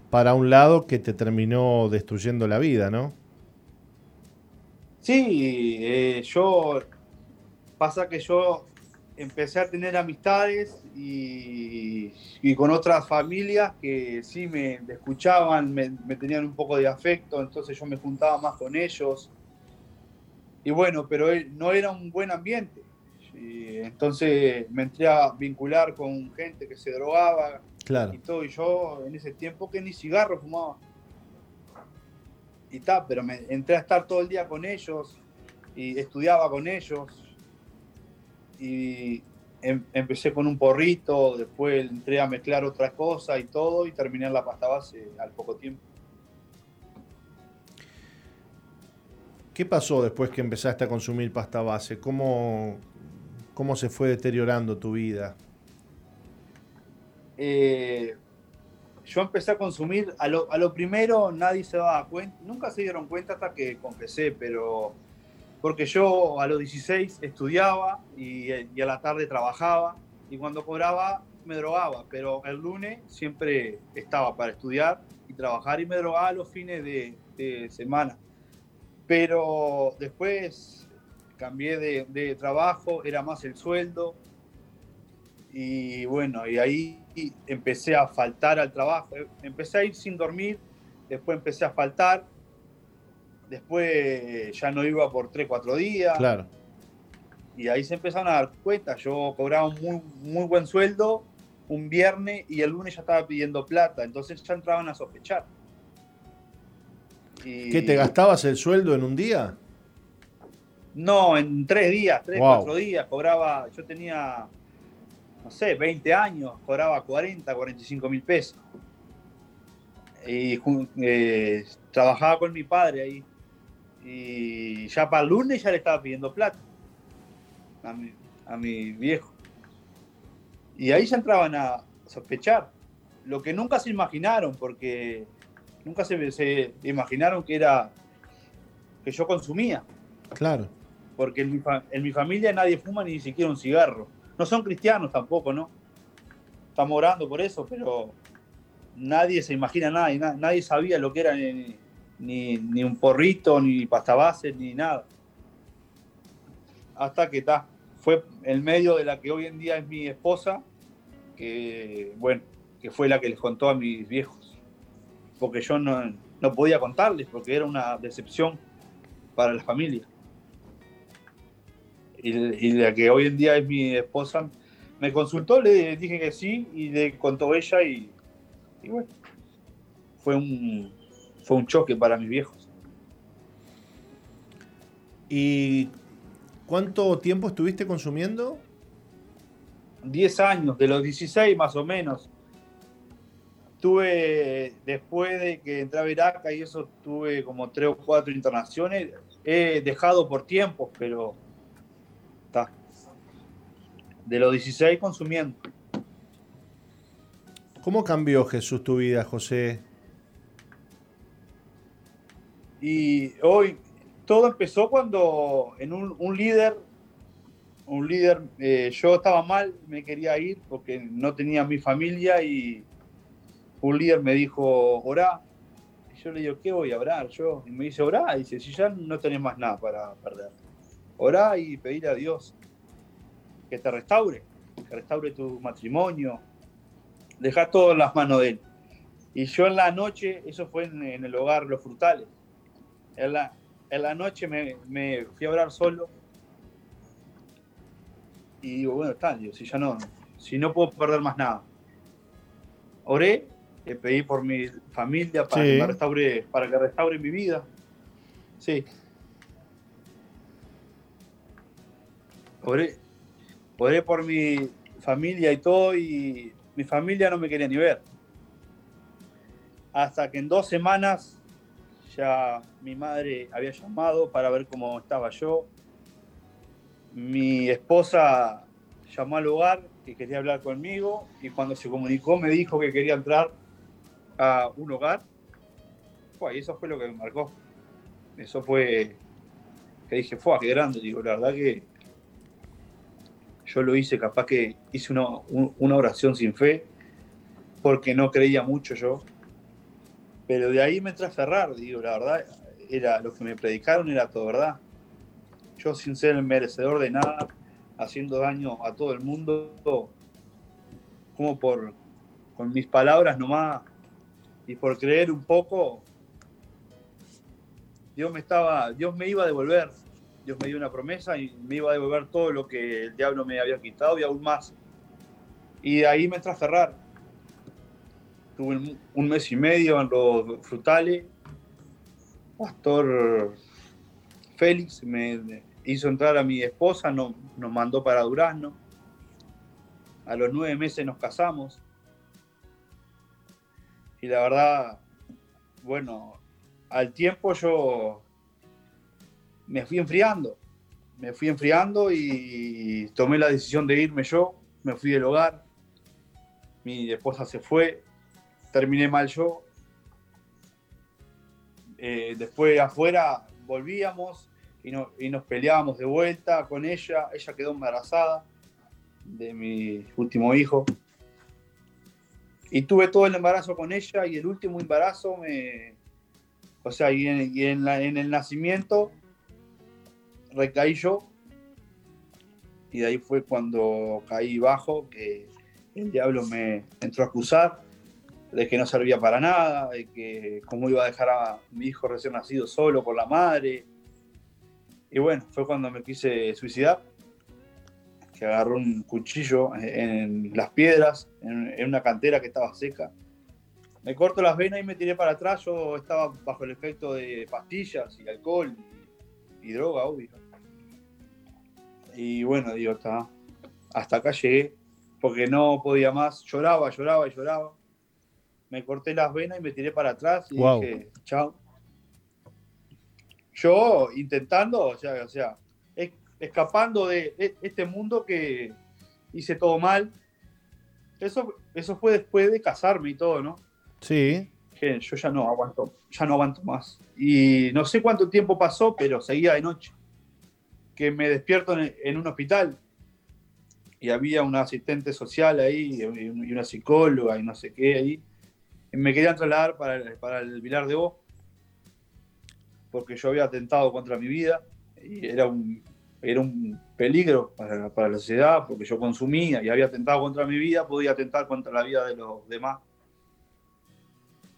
[SPEAKER 6] para un lado que te terminó destruyendo la vida, no?
[SPEAKER 7] Sí, eh, yo pasa que yo empecé a tener amistades y, con otras familias que sí me escuchaban, me, me, tenían un poco de afecto, entonces yo me juntaba más con ellos. Y bueno, pero no era un buen ambiente. Y entonces me entré a vincular con gente que se drogaba
[SPEAKER 6] claro.
[SPEAKER 7] y todo. Y yo en ese tiempo que ni cigarro fumaba. Y tal, pero me entré a estar todo el día con ellos y estudiaba con ellos. Y em, empecé con un porrito, después entré a mezclar otras cosas y todo, y terminé en la pasta base al poco tiempo.
[SPEAKER 6] ¿Qué pasó después que empezaste a consumir pasta base? ¿Cómo, ¿Cómo se fue deteriorando tu vida?
[SPEAKER 7] Eh, yo empecé a consumir, a lo, primero nadie se daba cuenta, nunca se dieron cuenta hasta que confesé, pero porque yo a los 16 estudiaba y, a la tarde trabajaba y cuando cobraba me drogaba, pero el lunes siempre estaba para estudiar y trabajar y me drogaba los fines de, de semana. Pero después cambié de, trabajo, era más el sueldo. Y bueno, y ahí empecé a faltar al trabajo. Empecé a ir sin dormir, después empecé a faltar, después ya no iba por 3, 4 días.
[SPEAKER 6] Claro.
[SPEAKER 7] Y ahí se empezaron a dar cuenta. Yo cobraba un muy, muy buen sueldo un viernes y el lunes ya estaba pidiendo plata, entonces ya entraban a sospechar.
[SPEAKER 6] ¿Qué te gastabas el sueldo en un día?
[SPEAKER 7] No, en tres días, tres, cuatro días, cobraba, yo tenía, no sé, 20 años, cobraba 40, 45 mil pesos. Y eh, trabajaba con mi padre ahí. Y ya para el lunes ya le estaba pidiendo plata a mi, a mi viejo. Y ahí ya entraban a sospechar. Lo que nunca se imaginaron, porque nunca se, se imaginaron que era que yo consumía.
[SPEAKER 6] Claro
[SPEAKER 7] porque en mi, familia nadie fuma ni siquiera un cigarro. No son cristianos tampoco, ¿no? Estamos orando por eso, pero nadie se imagina nada, nadie sabía lo que era ni, un porrito, ni pasta base, ni nada. Hasta que está, fue el medio de la que hoy en día es mi esposa, que bueno, que fue la que les contó a mis viejos. Porque yo no, no podía contarles, porque era una decepción para la familia y, la que hoy en día es mi esposa, me consultó, le dije que sí y le contó ella y, bueno, fue un, fue un choque para mis viejos.
[SPEAKER 6] ¿Y cuánto tiempo estuviste consumiendo?
[SPEAKER 7] 10 años, de los 16 más o menos. Tuve, después de que entré a Irak y eso, tuve como 3 o 4 internaciones. He dejado por tiempos, pero de los 16 consumiendo.
[SPEAKER 6] ¿Cómo cambió Jesús tu vida, José?
[SPEAKER 7] Y hoy todo empezó cuando en un, líder, un líder, eh, yo estaba mal, me quería ir porque no tenía mi familia y un líder me dijo, orá. Y yo le digo, ¿qué voy a orar yo? Y me dice, orá. Y dice, si ya no tenés más nada para perder. Orá y pedir a Dios que te restaure, que restaure tu matrimonio, dejar todo en las manos de él. Y yo en la noche, eso fue en, el hogar Los Frutales, en la, en la noche me, me, fui a orar solo y digo, bueno, está, digo, si ya no, si no puedo perder más nada. Oré, le pedí por mi familia para, que, restaure, para que restaure mi vida. Sí. Oré, oré por mi familia y todo, y mi familia no me quería ni ver. Hasta que en dos semanas ya mi madre había llamado para ver cómo estaba yo. Mi esposa llamó al hogar que quería hablar conmigo y cuando se comunicó me dijo que quería entrar a un hogar. y eso fue lo que me marcó. Eso fue que dije, fue qué grande. Digo, la verdad que yo lo hice, capaz que hice una, una oración sin fe, porque no creía mucho yo. Pero de ahí me entré digo, la verdad, era lo que me predicaron era todo verdad. Yo sin ser merecedor de nada, haciendo daño a todo el mundo, como por con mis palabras nomás y por creer un poco, Dios me estaba, Dios me iba a devolver, Dios me dio una promesa y me iba a devolver todo lo que el diablo me había quitado y aún más. Y ahí me entré a. Tuve un mes y medio en los frutales. Pastor Félix me, hizo entrar a mi esposa, nos mandó para Durazno. A los nueve meses nos casamos. Y la verdad, bueno, al tiempo yo me fui enfriando. Me fui enfriando y tomé la decisión de irme yo. Me fui del hogar. Mi esposa se fue. Terminé mal yo. Eh, después afuera volvíamos y, nos peleábamos de vuelta con ella. Ella quedó embarazada de mi último hijo. Y tuve todo el embarazo con ella y el último embarazo me... O sea, y en, el nacimiento recaí yo. Y de ahí fue cuando caí bajo, que el diablo me entró a acusar de que no servía para nada, de que cómo iba a dejar a mi hijo recién nacido solo por la madre, y bueno, fue cuando me quise suicidar, que agarró un cuchillo en las piedras, en, una cantera que estaba seca. Me corto las venas y me tiré para atrás. Yo estaba bajo el efecto de pastillas y alcohol y, droga, obvio. Y bueno, digo, hasta, hasta acá llegué, porque no podía más. Lloraba, lloraba y lloraba. Me corté las venas y me tiré para atrás y dije, chao yo intentando, o sea, o sea, escapando de este mundo que hice todo mal. Eso, eso fue después de casarme y todo, ¿no?
[SPEAKER 6] Sí.
[SPEAKER 7] Que yo ya no aguanto, ya no aguanto más. Y no sé cuánto tiempo pasó, pero seguía de noche. Que me despierto en, un hospital y había una asistente social ahí y una psicóloga y no sé qué ahí. Y me querían trasladar para, para el Vilar de Vos porque yo había atentado contra mi vida y era un, era un peligro para, para, la sociedad, porque yo consumía y había atentado contra mi vida, podía atentar contra la vida de los demás.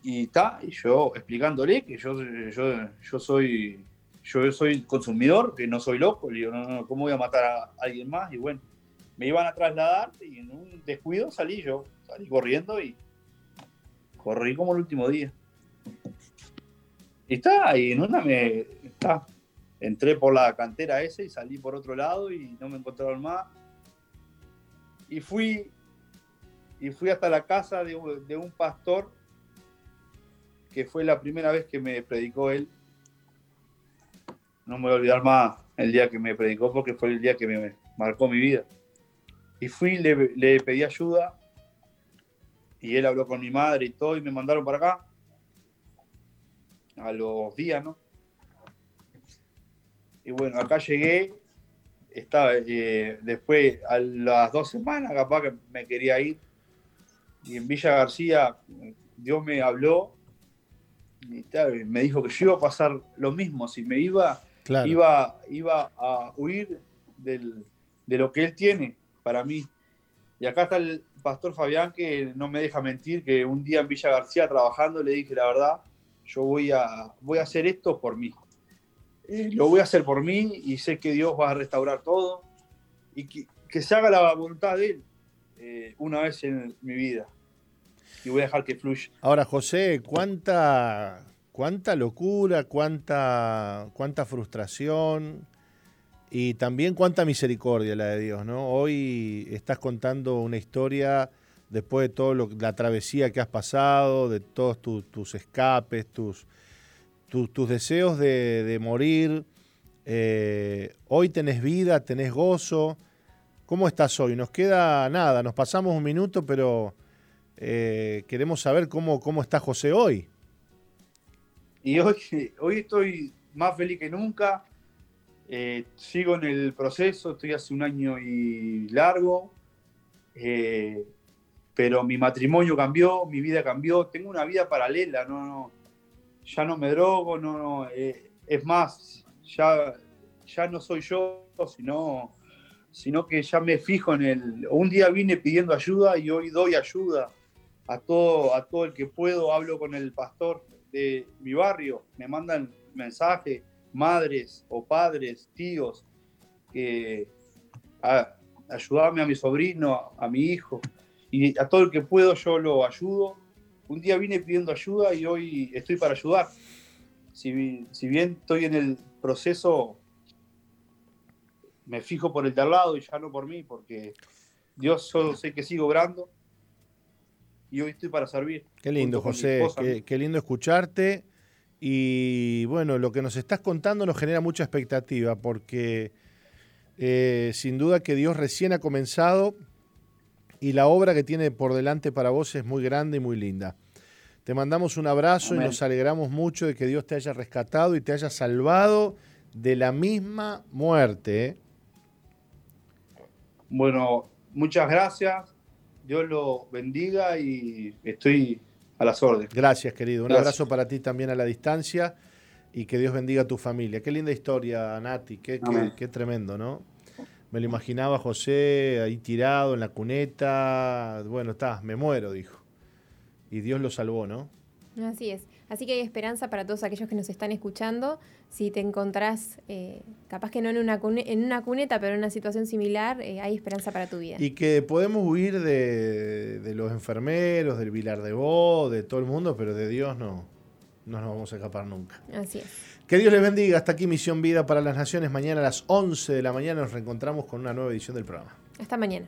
[SPEAKER 7] Y está, y yo explicándole que yo, yo, yo, soy, yo soy consumidor, que no soy loco, le digo, no, no, ¿cómo voy a matar a alguien más? Y bueno, me iban a trasladar y en un descuido salí yo, salí corriendo y corrí como el último día. Y está, y en una me. Está, entré por la cantera ese y salí por otro lado y no me encontraron más. Y fui, y fui hasta la casa de, un pastor que fue la primera vez que me predicó él. No me voy a olvidar más el día que me predicó porque fue el día que me marcó mi vida. Y fui, le, pedí ayuda y él habló con mi madre y todo y me mandaron para acá a los días, ¿no? Y bueno, acá llegué, estaba, eh, después a las dos semanas capaz que me quería ir, y en Villa García Dios me habló me dijo que yo iba a pasar lo mismo, si me iba, iba, iba a huir de lo que Él tiene para mí. Y acá está el pastor Fabián que no me deja mentir, que un día en Villa García trabajando le dije la verdad, yo voy a, voy a hacer esto por mí. Lo voy a hacer por mí y sé que Dios va a restaurar todo y que, que se haga la voluntad de Él eh, una vez en mi vida. Y voy a dejar que fluya.
[SPEAKER 6] Ahora, José, ¿cuánta, cuánta locura, cuánta, cuánta frustración y también cuánta misericordia la de Dios, ¿no? Hoy estás contando una historia después de toda la travesía que has pasado, de todos tus escapes, tus, tus deseos de, morir. Eh, hoy tenés vida, tenés gozo. ¿Cómo estás hoy? Nos queda nada, nos pasamos un minuto, pero eh, queremos saber cómo, cómo está José hoy.
[SPEAKER 7] Y hoy, hoy estoy más feliz que nunca. Eh, sigo en el proceso, estoy hace un año y largo. pero mi matrimonio cambió, mi vida cambió, tengo una vida paralela, no, no, ya no me drogo, no, no eh, es más, ya, ya no soy yo, sino, sino que ya me fijo en el... Un día vine pidiendo ayuda y hoy doy ayuda a todo, a todo el que puedo, hablo con el pastor de mi barrio, me mandan mensajes, madres o padres, tíos, que a, ayudarme a mi sobrino, a mi hijo, y a todo el que puedo yo lo ayudo un día vine pidiendo ayuda y hoy estoy para ayudar. Si, bien estoy en el proceso, me fijo por el de lado y ya no por mí, porque Dios solo sé que sigo orando y hoy estoy para servir.
[SPEAKER 6] Qué lindo, José, qué, lindo escucharte. Y bueno, lo que nos estás contando nos genera mucha expectativa, porque eh, sin duda que Dios recién ha comenzado y la obra que tiene por delante para vos es muy grande y muy linda. Te mandamos un abrazo y nos alegramos mucho de que Dios te haya rescatado y te haya salvado de la misma muerte. ¿eh?
[SPEAKER 7] Bueno, muchas gracias. Dios lo bendiga y estoy a las órdenes.
[SPEAKER 6] Gracias, querido. Un abrazo para ti también a la distancia y que Dios bendiga a tu familia. Qué linda historia, Nati. Qué, qué tremendo, ¿no? Me lo imaginaba José ahí tirado en la cuneta. Bueno, está, me muero, dijo. Y Dios lo salvó, ¿no?
[SPEAKER 2] Así es. Así que hay esperanza para todos aquellos que nos están escuchando. Si te encontrás, eh, capaz que no en una, en una cuneta, pero en una situación similar, eh, hay esperanza para tu vida.
[SPEAKER 6] Y que podemos huir de, los enfermeros, del Vilar de Bo, de todo el mundo, pero de Dios no, no nos vamos a escapar nunca.
[SPEAKER 2] Así es.
[SPEAKER 6] Que Dios les bendiga. Hasta aquí Misión Vida para las Naciones. Mañana a las 11 de la mañana nos reencontramos con una nueva edición del programa.
[SPEAKER 2] Hasta mañana.